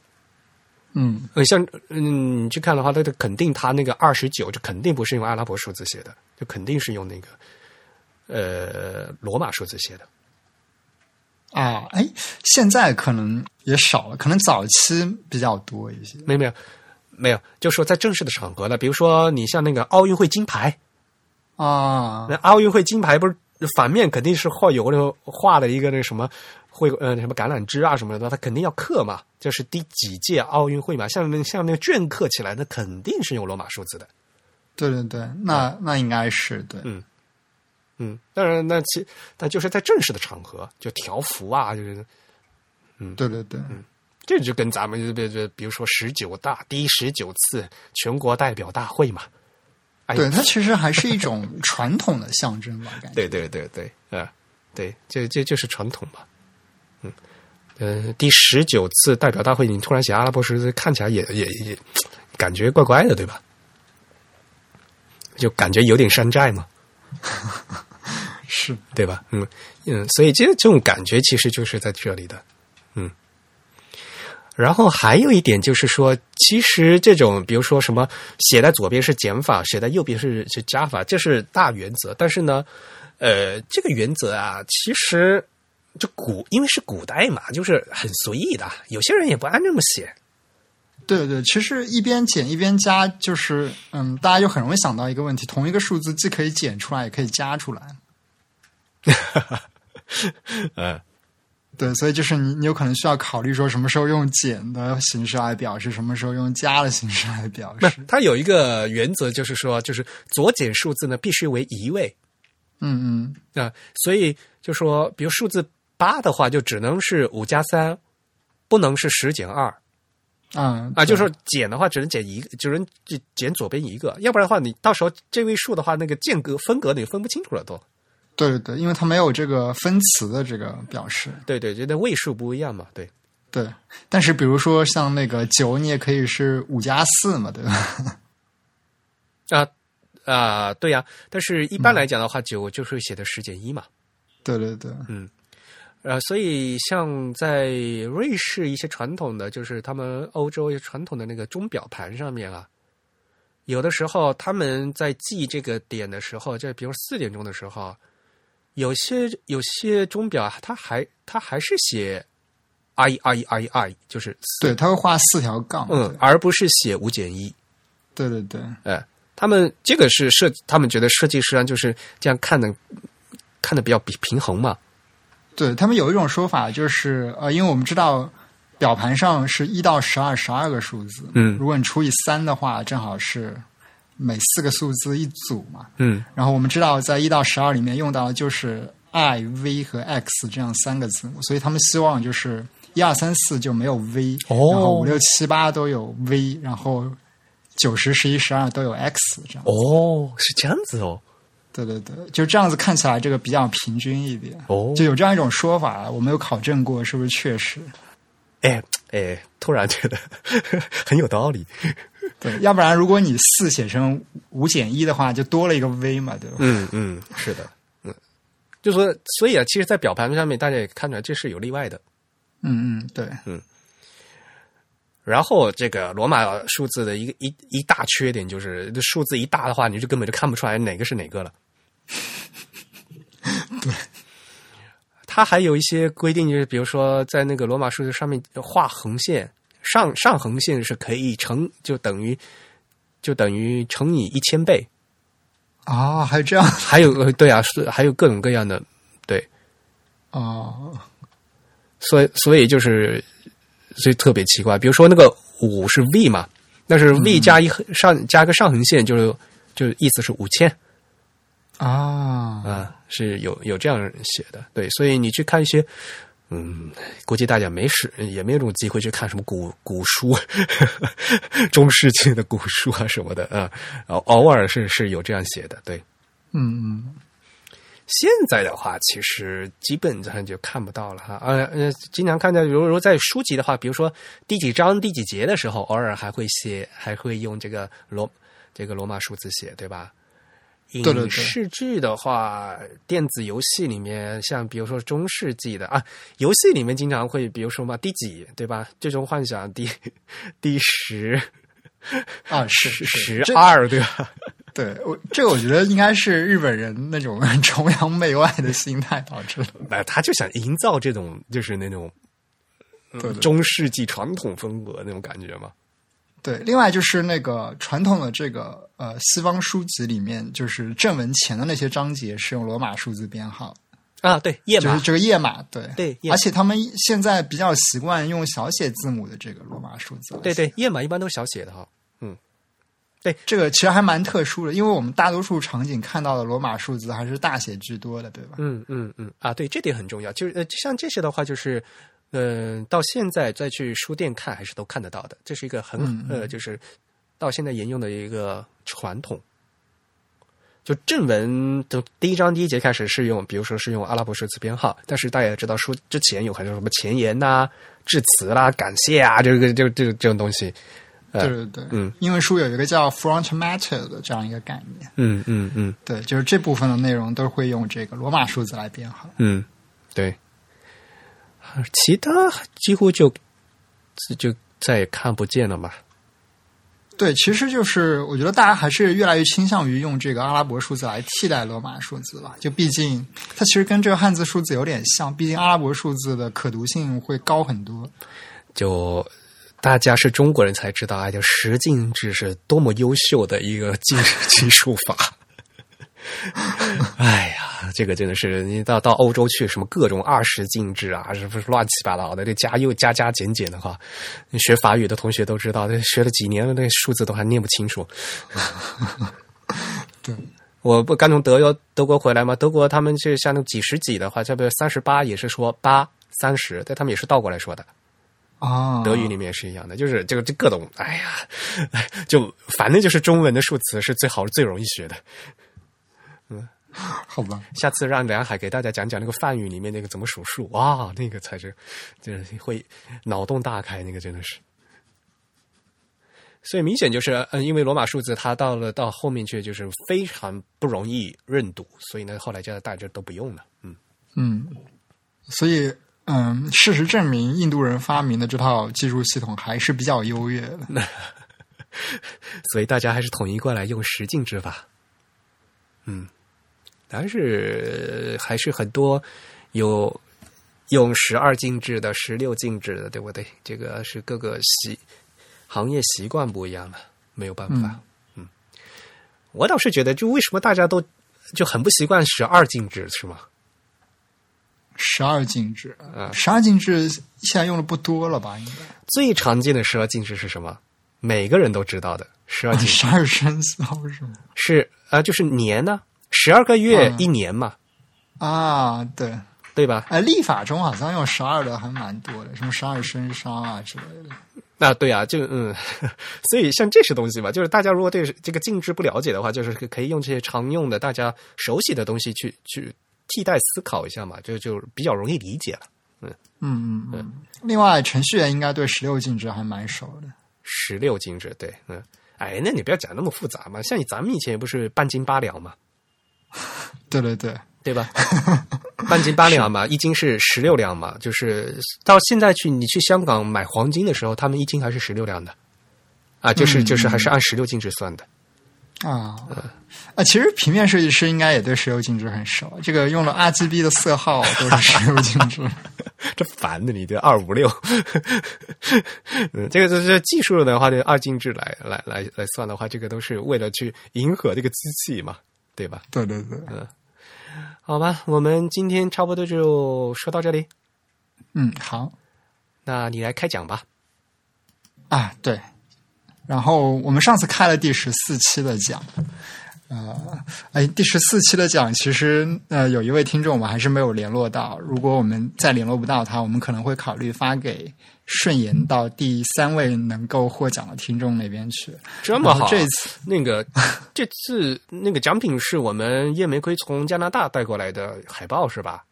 嗯，呃，像嗯，你去看的话，它的肯定它那个二十九，就肯定不是用阿拉伯数字写的，就肯定是用那个呃罗马数字写的。啊，哎，现在可能也少了，可能早期比较多一些。没有没有没有，就说在正式的场合呢，比如说你像那个奥运会金牌，啊那奥运会金牌不是反面肯定是画有那个画的一个那什么会呃什么橄榄枝啊什么的，它肯定要刻嘛，就是第几届奥运会嘛，像那像那个镌刻起来那肯定是用罗马数字的。对对对，那那应该是对。嗯嗯，当然那其但就是在正式的场合，就条幅啊，就是嗯对对对，嗯这就跟咱们就比就比如说十九大第十九次全国代表大会嘛，哎对它其实还是一种 传统的象征吧，感觉。对对对对，啊、对，这这就是传统嘛。嗯，呃，第十九次代表大会，你突然写阿拉伯数字，看起来也也也感觉怪怪的，对吧？就感觉有点山寨嘛，是，对吧？嗯嗯，所以这这种感觉其实就是在这里的，嗯。然后还有一点就是说，其实这种比如说什么写在左边是减法，写在右边是是加法，这是大原则。但是呢，呃，这个原则啊，其实就古因为是古代嘛，就是很随意的，有些人也不按这么写。对对，其实一边减一边加，就是嗯，大家就很容易想到一个问题：同一个数字既可以减出来，也可以加出来。嗯，对，所以就是你，你有可能需要考虑说，什么时候用减的形式来表示，什么时候用加的形式来表示。它有一个原则，就是说，就是左减数字呢必须为一位。嗯嗯，啊、所以就说，比如数字八的话，就只能是五加三，不能是十减二啊啊。就是说减的话，只能减一个，只能减减左边一个，要不然的话，你到时候这位数的话，那个间隔分隔你分不清楚了都。对对对，因为它没有这个分词的这个表示。对对，就那位数不一样嘛，对。对，但是比如说像那个九，你也可以是五加四嘛，对吧？啊啊，对呀、但是一般来讲的话，九就是写的十减一嘛。对对对，呃，所以像在瑞士一些传统的，就是他们欧洲传统的那个钟表盘上面啊，有的时候他们在记这个点的时候，就比如四点钟的时候，有些有些钟表啊它还它还是写 i i i i，就是四对，它会画四条杠。嗯，而不是写五减一。对对对，哎，他们这个是设，他们觉得设计师啊就是这样看的，看的比较比平衡嘛。对他们有一种说法，就是呃，因为我们知道表盘上是一到十二，十二个数字，嗯如果你除以三的话，正好是每四个数字一组嘛。嗯然后我们知道，在一到十二里面用到的就是 i、v 和 x 这样三个字母，所以他们希望就是一二三四就没有 v，、哦然后五六七八都有 v，然后九十、十一、十二都有 x 这样。哦，是这样子哦。对对对，就这样子看起来这个比较平均一点。哦就有这样一种说法，我没有考证过是不是确实。哎哎，突然觉得 很有道理。对，要不然如果你四写成五减一的话，就多了一个 v 嘛，对吧？嗯嗯，是的，嗯，就说所以啊，其实，在表盘上面，大家也看出来这是有例外的。嗯嗯，对，嗯然后，这个罗马数字的一个一一大缺点就是，这数字一大的话，你就根本就看不出来哪个是哪个了。对，它还有一些规定，就是比如说在那个罗马数字上面画横线，上上横线是可以乘，就等于就等于乘以一千倍。啊、还有这样还有呃，对啊，是还有各种各样的，对，啊，所以所以就是所以特别奇怪。比如说那个五是 v 嘛，那是 v 加一横上加个上横线就是，就意思是五千啊，啊，是有有这样写的。对，所以你去看一些。嗯，估计大家没时也没有这种机会去看什么古古书，中世纪的古书啊什么的啊，偶偶尔是是有这样写的，对。嗯嗯，现在的话，其实基本上就看不到了哈。呃呃，经常看到，比如说在书籍的话，比如说第几章第几节的时候，偶尔还会写，还会用这个罗这个罗马数字写，对吧？影视剧的话，电子游戏里面，像比如说中世纪的啊，游戏里面经常会，比如说嘛，第几对吧？最终幻想第第十啊，十十二对吧？对我这个我觉得应该是日本人那种 崇洋媚外的心态导致的。那他就想营造这种就是那种中世纪传统风格那种感觉嘛。对，另外就是那个传统的这个呃西方书籍里面，就是正文前的那些章节是用罗马数字编号，啊，对，页码就是这个页码，对对而且他们现在比较习惯用小写字母的这个罗马数字。对对，页码一般都是小写的哈。嗯，对这个其实还蛮特殊的，因为我们大多数场景看到的罗马数字还是大写居多的，对吧？嗯嗯嗯啊，对，这点很重要。就是呃，像这些的话，就是嗯、呃到现在再去书店看还是都看得到的。这是一个很、呃，就是到现在沿用的一个传统。就正文的第一章第一节开始是用，比如说是用阿拉伯数字编号，但是大家也知道，书之前有很多什么前言呐、致辞啦、感谢啊，这个这个这个这种东西。呃对对对，嗯，英文书有一个叫 front matter 的这样一个概念，嗯嗯嗯对，就是这部分的内容都会用这个罗马数字来编号。嗯，对。其他几乎就就再也看不见了嘛。对，其实就是我觉得大家还是越来越倾向于用这个阿拉伯数字来替代罗马数字了。就毕竟它其实跟这个汉字数字有点像，毕竟阿拉伯数字的可读性会高很多。就大家是中国人才知道啊，就十进制是多么优秀的一个计计数法。哎呀，这个真的是你到到欧洲去，什么各种二十进制啊，什么乱七八糟的，这加又加加减减的话，学法语的同学都知道，这学了几年了，那数字都还念不清楚。对，我不刚从德国德国回来嘛，德国他们就像那种几十几的话，这不三十八也是说八三十，但他们也是倒过来说的。啊，德语里面也是一样的，就是这个这各种，哎呀，就反正就是中文的数词是最好最容易学的。好吧，下次让梁海给大家讲讲那个梵语里面那个怎么数数，哇，那个才是，就是会脑洞大开，那个真的是。所以明显就是，嗯，因为罗马数字它到了到后面去就是非常不容易认读，所以呢，后来就大家都不用了，嗯。嗯，所以嗯，事实证明，印度人发明的这套计数系统还是比较优越的。所以大家还是统一过来用十进制法。嗯，但是还是很多有用十二进制的、十六进制的，对不对？这个是各个习行业习惯不一样了，没有办法。嗯我倒是觉得，就为什么大家都就很不习惯十二进制，是吗？十二进制啊，十二进制现在用的不多了吧？应该最常见的十二进制是什么？每个人都知道的十二进制 十二生肖是吗？是啊、呃就是年呢，十二个月嗯一年嘛，啊，对，对吧？哎，历法中好像用十二的还蛮多的，什么十二生肖啊之类的。那，对啊，就嗯，所以像这些东西吧，就是大家如果对这个禁制不了解的话，就是可以用这些常用的、大家熟悉的东西去去替代思考一下嘛，就就比较容易理解了。嗯嗯嗯。另外，程序员应该对十六进制还蛮熟的。十六进制，对，嗯，哎，那你不要讲那么复杂嘛，像你咱们以前也不是半斤八两嘛，对对对，对吧？半斤八两嘛，一斤是十六两嘛，就是到现在去你去香港买黄金的时候，他们一斤还是十六两的，啊，就是嗯就是还是按十六进制算的。啊啊，其实平面设计师应该也对十六进制很熟，这个用了 RGB 的色号 都是十六进制。这烦的你这二五六，嗯，这个就是技术的话，就二进制来来来来算的话，这个都是为了去迎合这个机器嘛，对吧？对对对，嗯好吧，我们今天差不多就说到这里，嗯，好那你来开讲吧。啊，对。然后我们上次开了第十四期的讲，呃，哎，第十四期的讲，其实呃有一位听众我们还是没有联络到，如果我们再联络不到他，我们可能会考虑发给顺延到第三位能够获奖的听众那边去。这么好，这次那个这次那个奖品是我们夜玫瑰从加拿大带过来的海报是吧？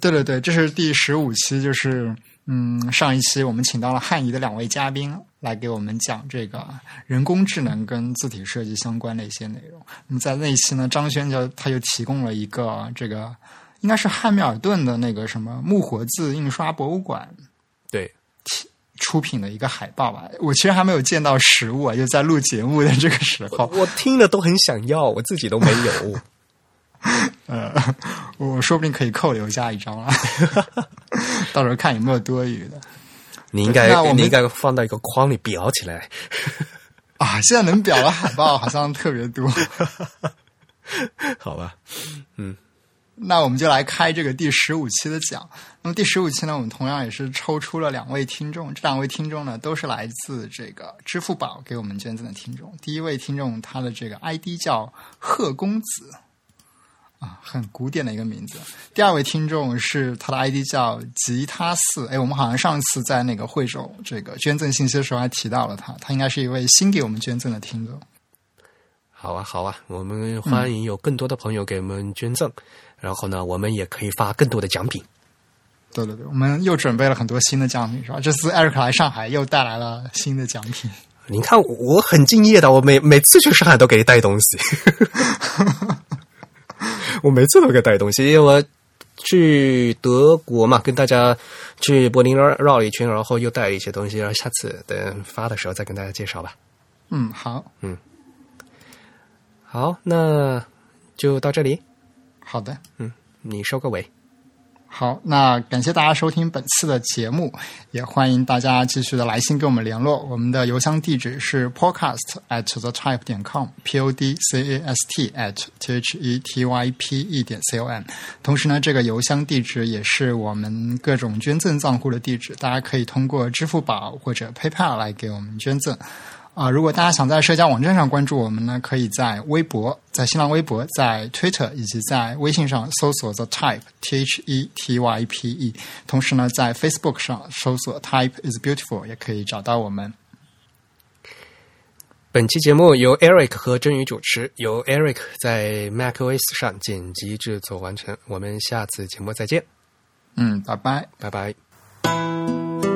对对对，这是第十五期，就是嗯，上一期我们请到了汉仪的两位嘉宾来给我们讲这个人工智能跟字体设计相关的一些内容。那么在那一期呢，张轩就他就提供了一个这个应该是汉密尔顿的那个什么木活字印刷博物馆对，出品的一个海报吧。我其实还没有见到实物啊，就在录节目的这个时候，我听了都很想要，我自己都没有。呃，我说不定可以扣留下一张啊，到时候看有没有多余的你应该那我们你应该放到一个框里裱起来。啊。现在能裱的海报好像特别多，好吧，那我们就来开这个第十五期的奖。那么第十五期呢，我们同样也是抽出了两位听众，这两位听众呢都是来自这个支付宝给我们捐赠的听众。第一位听众他的这个 ID 叫贺公子。啊，很古典的一个名字。第二位听众是他的 ID 叫吉他四，哎，我们好像上次在那个汇总这个捐赠信息的时候还提到了他，他应该是一位新给我们捐赠的听众。好啊，好啊，我们欢迎有更多的朋友给我们捐赠，然后呢，我们也可以发更多的奖品。对对对，我们又准备了很多新的奖品，是吧？这次艾瑞克来上海又带来了新的奖品。你看，我很敬业的，我每每次去上海都给你带东西。我每次都给带东西，因为我去德国嘛，跟大家去柏林绕绕了一圈，然后又带了一些东西，然后下次等发的时候再跟大家介绍吧。嗯，好，嗯好，那就到这里，好的。嗯你收个尾。好，那感谢大家收听本次的节目，也欢迎大家继续的来信跟我们联络。我们的邮箱地址是 podcast at the type 点 com，p o d c a s t at t h e t y p e 点 c o m。同时呢，这个邮箱地址也是我们各种捐赠账户的地址，大家可以通过支付宝或者 PayPal 来给我们捐赠。啊，如果大家想在社交网站上关注我们呢，可以在微博、在新浪微博、在 Twitter 以及在微信上搜索 The Type T H E T Y P E。同时呢，在 Facebook 上搜索 Type is Beautiful 也可以找到我们。本期节目由 Eric 和真宇主持，由 Eric 在 macOS 上剪辑制作完成。我们下次节目再见，嗯，拜拜。拜拜。